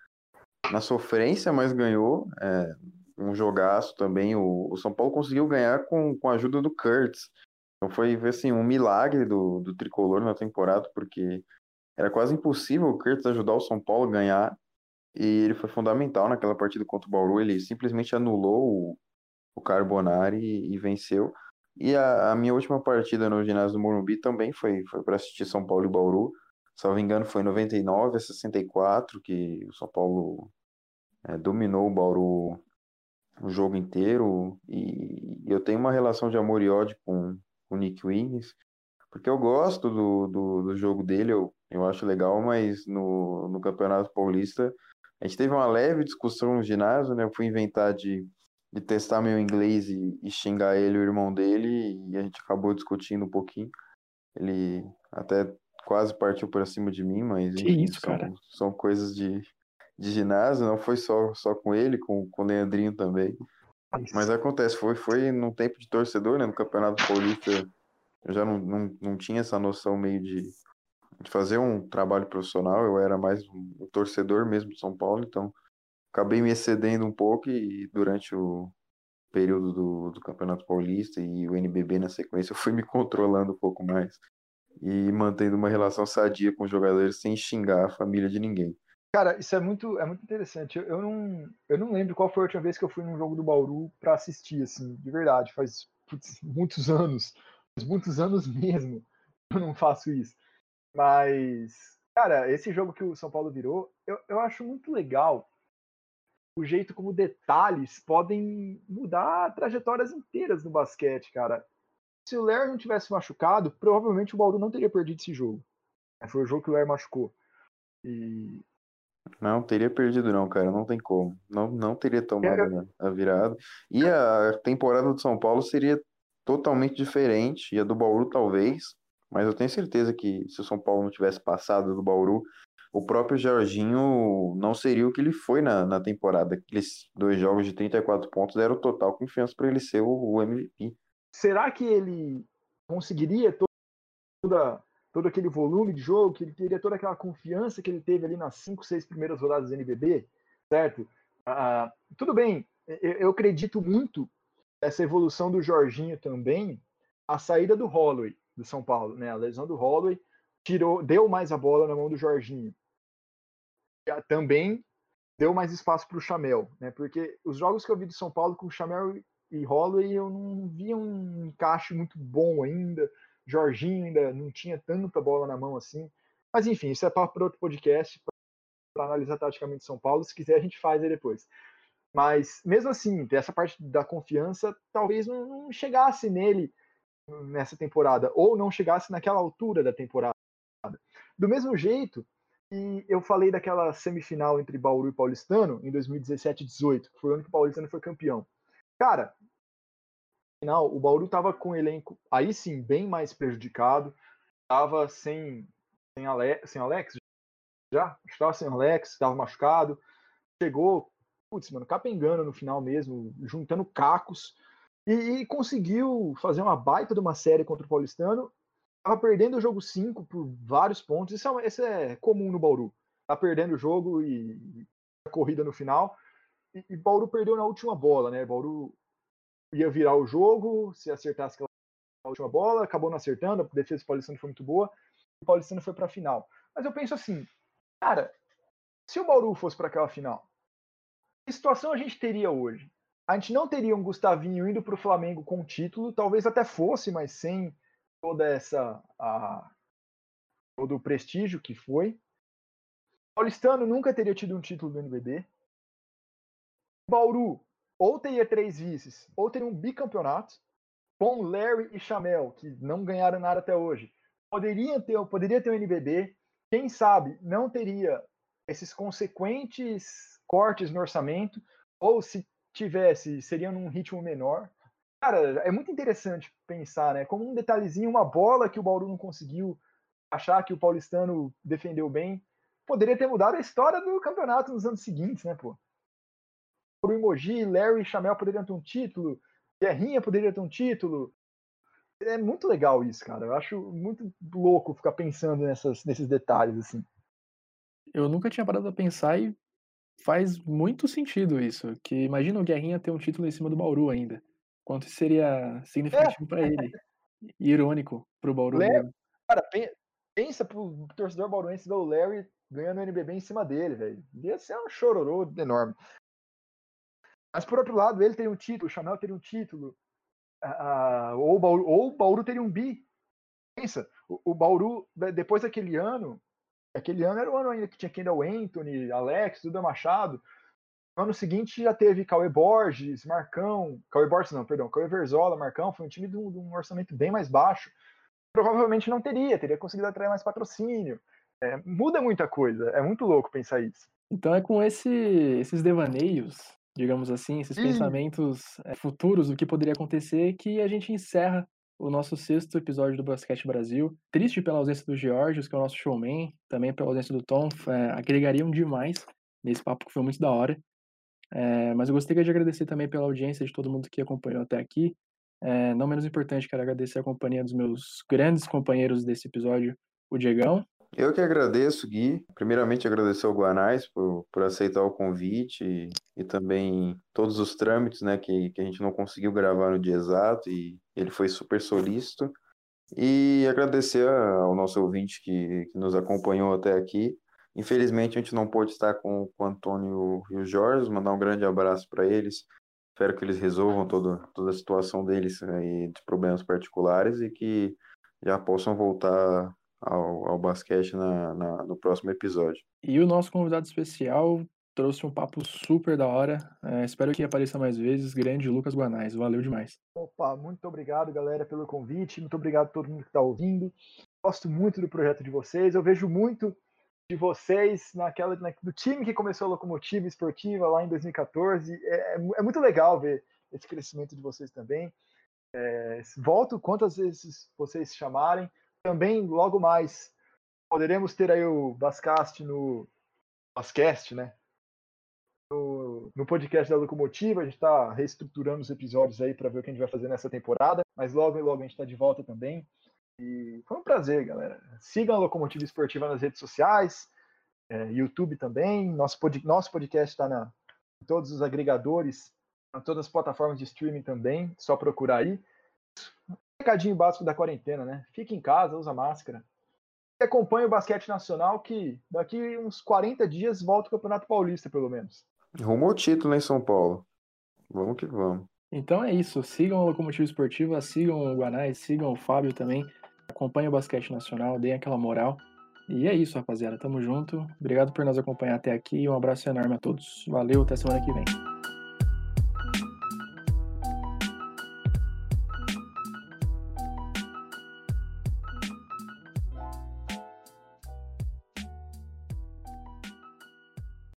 na sofrência, mas ganhou. é, um jogaço também. O, o São Paulo conseguiu ganhar com, com a ajuda do Kurtz. Então foi assim, um milagre do, do tricolor na temporada, porque era quase impossível o Kurtz ajudar o São Paulo a ganhar. E ele foi fundamental naquela partida contra o Bauru. Ele simplesmente anulou o, o Carbonari e, e venceu. E a, a minha última partida no ginásio do Morumbi também foi, foi para assistir São Paulo e Bauru. Me engano, foi 99 a 64 que o São Paulo é, dominou o Bauru o jogo inteiro. E eu tenho uma relação de amor e ódio com o Nick Wiggins, porque eu gosto do, do, do jogo dele, eu, eu acho legal, mas no, no Campeonato Paulista a gente teve uma leve discussão no ginásio, né? Eu fui inventar de, de testar meu inglês e, e xingar ele e o irmão dele, e a gente acabou discutindo um pouquinho. Ele até quase partiu para cima de mim, mas Que enfim, isso, são, cara? são coisas de, de ginásio, não foi só, só com ele, com, com o Leandrinho também. Mas acontece, foi, foi num tempo de torcedor, né? No Campeonato Paulista eu já não, não, não tinha essa noção meio de, de fazer um trabalho profissional, eu era mais um, torcedor mesmo de São Paulo, então acabei me excedendo um pouco e durante o período do, do Campeonato Paulista e o NBB na sequência (laughs) eu fui me controlando um pouco mais e mantendo uma relação sadia com os jogadores sem xingar a família de ninguém. Cara, isso é muito, é muito interessante. Eu, eu não, eu não lembro qual foi a última vez que eu fui num jogo do Bauru para assistir, assim, de verdade. Faz putz, (laughs) muitos anos, faz muitos anos mesmo. Eu não faço isso. Mas, cara, esse jogo que o São Paulo virou, eu, eu acho muito legal o jeito como detalhes podem mudar trajetórias inteiras no basquete, cara. Se o Ler não tivesse machucado, provavelmente o Bauru não teria perdido esse jogo. Foi o jogo que o Ler machucou. E Não, teria perdido não, cara, não tem como. Não, não teria tomado Eu- a, a virada. E a temporada do São Paulo seria totalmente diferente, e a do Bauru talvez, mas eu tenho certeza que se o São Paulo não tivesse passado do Bauru, o próprio Jorginho não seria o que ele foi na, na temporada. Aqueles dois jogos de 34 pontos deram total confiança para ele ser o, o MVP. será que ele conseguiria to- toda, todo aquele volume de jogo, que ele teria toda aquela confiança que ele teve ali nas cinco, seis primeiras rodadas do NBB, certo? Ah, tudo bem, eu, eu acredito muito nessa evolução do Jorginho também, a saída do Holloway do São Paulo, né? A lesão do Holloway tirou, deu mais a bola na mão do Jorginho. Também deu mais espaço para o Chamel, né? Porque os jogos que eu vi do São Paulo com Chamel e Holloway eu não via um encaixe muito bom ainda. Jorginho ainda não tinha tanta bola na mão assim. Mas enfim, isso é para outro podcast para analisar taticamente São Paulo. Se quiser, a gente faz aí depois. Mas mesmo assim, essa parte da confiança talvez não chegasse nele nessa temporada, ou não chegasse naquela altura da temporada. Do mesmo jeito que eu falei daquela semifinal entre Bauru e Paulistano em 2017 e 18, que foi o ano que o Paulistano foi campeão. Cara, final, o Bauru tava com o elenco aí sim bem mais prejudicado, tava sem, sem, Ale, sem Alex já, estava sem Alex, estava machucado, chegou, putz, mano, capengando no final mesmo, juntando cacos, e, e conseguiu fazer uma baita de uma série contra o Paulistano, Tava perdendo o jogo 5 por vários pontos. Isso é, isso é comum no Bauru. Tá perdendo o jogo e a corrida no final. E, e Bauru perdeu na última bola, né? Bauru ia virar o jogo se acertasse aquela última bola, acabou não acertando, a defesa do Paulistano foi muito boa, o Paulistano foi para a final. Mas eu penso assim, cara, se o Bauru fosse para aquela final, que situação a gente teria hoje? A gente não teria um Gustavinho indo para o Flamengo com título, talvez até fosse, mas sem toda essa a, todo o prestígio que foi. Paulistano nunca teria tido um título do NBB. Bauru ou teria três vices, ou teria um bicampeonato com Larry e Chamel, que não ganharam nada até hoje. Poderia ter, poderia ter um NBB, quem sabe não teria esses consequentes cortes no orçamento, ou se tivesse, seria num ritmo menor. Cara, é muito interessante pensar, né? Como um detalhezinho, uma bola que o Bauru não conseguiu achar que o paulistano defendeu bem, poderia ter mudado a história do campeonato nos anos seguintes, né, pô? O Emoji, Larry e Chamel poderiam ter um título, Guerrinha poderia ter um título. É muito legal isso, cara. Eu acho muito louco ficar pensando nessas, nesses detalhes, assim. Eu nunca tinha parado a pensar e faz muito sentido isso. Que imagina o Guerrinha ter um título em cima do Bauru ainda. Quanto isso seria significativo é. para ele. Irônico pro Bauru. Larry, cara, pensa pro torcedor bauruense do Larry ganhando o NBB em cima dele, velho. Ia ser um chororô enorme. Mas por outro lado, ele teria um título, o Chanel teria um título, ou, o Bauru, ou o Bauru teria um bi. Pensa, o, o, Bauru, depois daquele ano, aquele ano era o ano ainda que tinha Kendall Anthony, Alex, Duda Machado. No ano seguinte já teve Cauê Borges, Marcão, Cauê Borges não, perdão, Cauê Verzola, Marcão, foi um time de um, de um orçamento bem mais baixo. Provavelmente não teria, teria conseguido atrair mais patrocínio. É, muda muita coisa, é muito louco pensar isso. Então é com esse, esses devaneios digamos assim, esses pensamentos é, futuros do que poderia acontecer, que a gente encerra o nosso sexto episódio do Basquete Brasil. Triste pela ausência do Georgios, que é o nosso showman, também pela ausência do Tom, é, agregariam demais nesse papo que foi muito da hora. É, mas eu gostaria de agradecer também pela audiência de todo mundo que acompanhou até aqui. É, não menos importante, quero agradecer a companhia dos meus grandes companheiros desse episódio, o Diegão. Eu que agradeço, Gui. Primeiramente, agradecer ao Guanais por, por aceitar o convite e, e, também todos os trâmites né, que, que a gente não conseguiu gravar no dia exato e ele foi super solícito. E agradecer ao nosso ouvinte que, que nos acompanhou até aqui. Infelizmente, a gente não pôde estar com, com o Antônio e o Jorge, mandar um grande abraço para eles. Espero que eles resolvam toda, toda a situação deles aí, de problemas particulares e que já possam voltar ao, ao basquete na, na, no próximo episódio. E o nosso convidado especial trouxe um papo super da hora. É, espero que apareça mais vezes. Grande Lucas Guanais. Valeu demais. Opa, muito obrigado, galera, pelo convite. Muito obrigado a todo mundo que está ouvindo. Gosto muito do projeto de vocês. Eu vejo muito de vocês naquela na, do time que começou a locomotiva esportiva lá em 2014. É, é, é muito legal ver esse crescimento de vocês também. É, volto quantas vezes vocês chamarem. Também, logo mais, poderemos ter aí o Bascast no Bascast, né? No, no, podcast da Locomotiva, a gente está reestruturando os episódios aí para ver o que a gente vai fazer nessa temporada, mas logo logo a gente está de volta também. E foi um prazer, galera. Sigam a Locomotiva Esportiva nas redes sociais, é, YouTube também. Nosso, pod, nosso podcast está em todos os agregadores, em todas as plataformas de streaming também. Só procurar aí recadinho básico da quarentena, né? Fique em casa, usa máscara. E acompanhe o basquete nacional que daqui uns 40 dias volta o Campeonato Paulista, pelo menos. Rumo ao título em São Paulo. Vamos que vamos. Então é isso. Sigam a Locomotiva Esportiva, sigam o Guanais, sigam o Fábio também. Acompanhe o basquete nacional, deem aquela moral. E é isso, rapaziada. Tamo junto. Obrigado por nos acompanhar até aqui. Um abraço enorme a todos. Valeu, até semana que vem.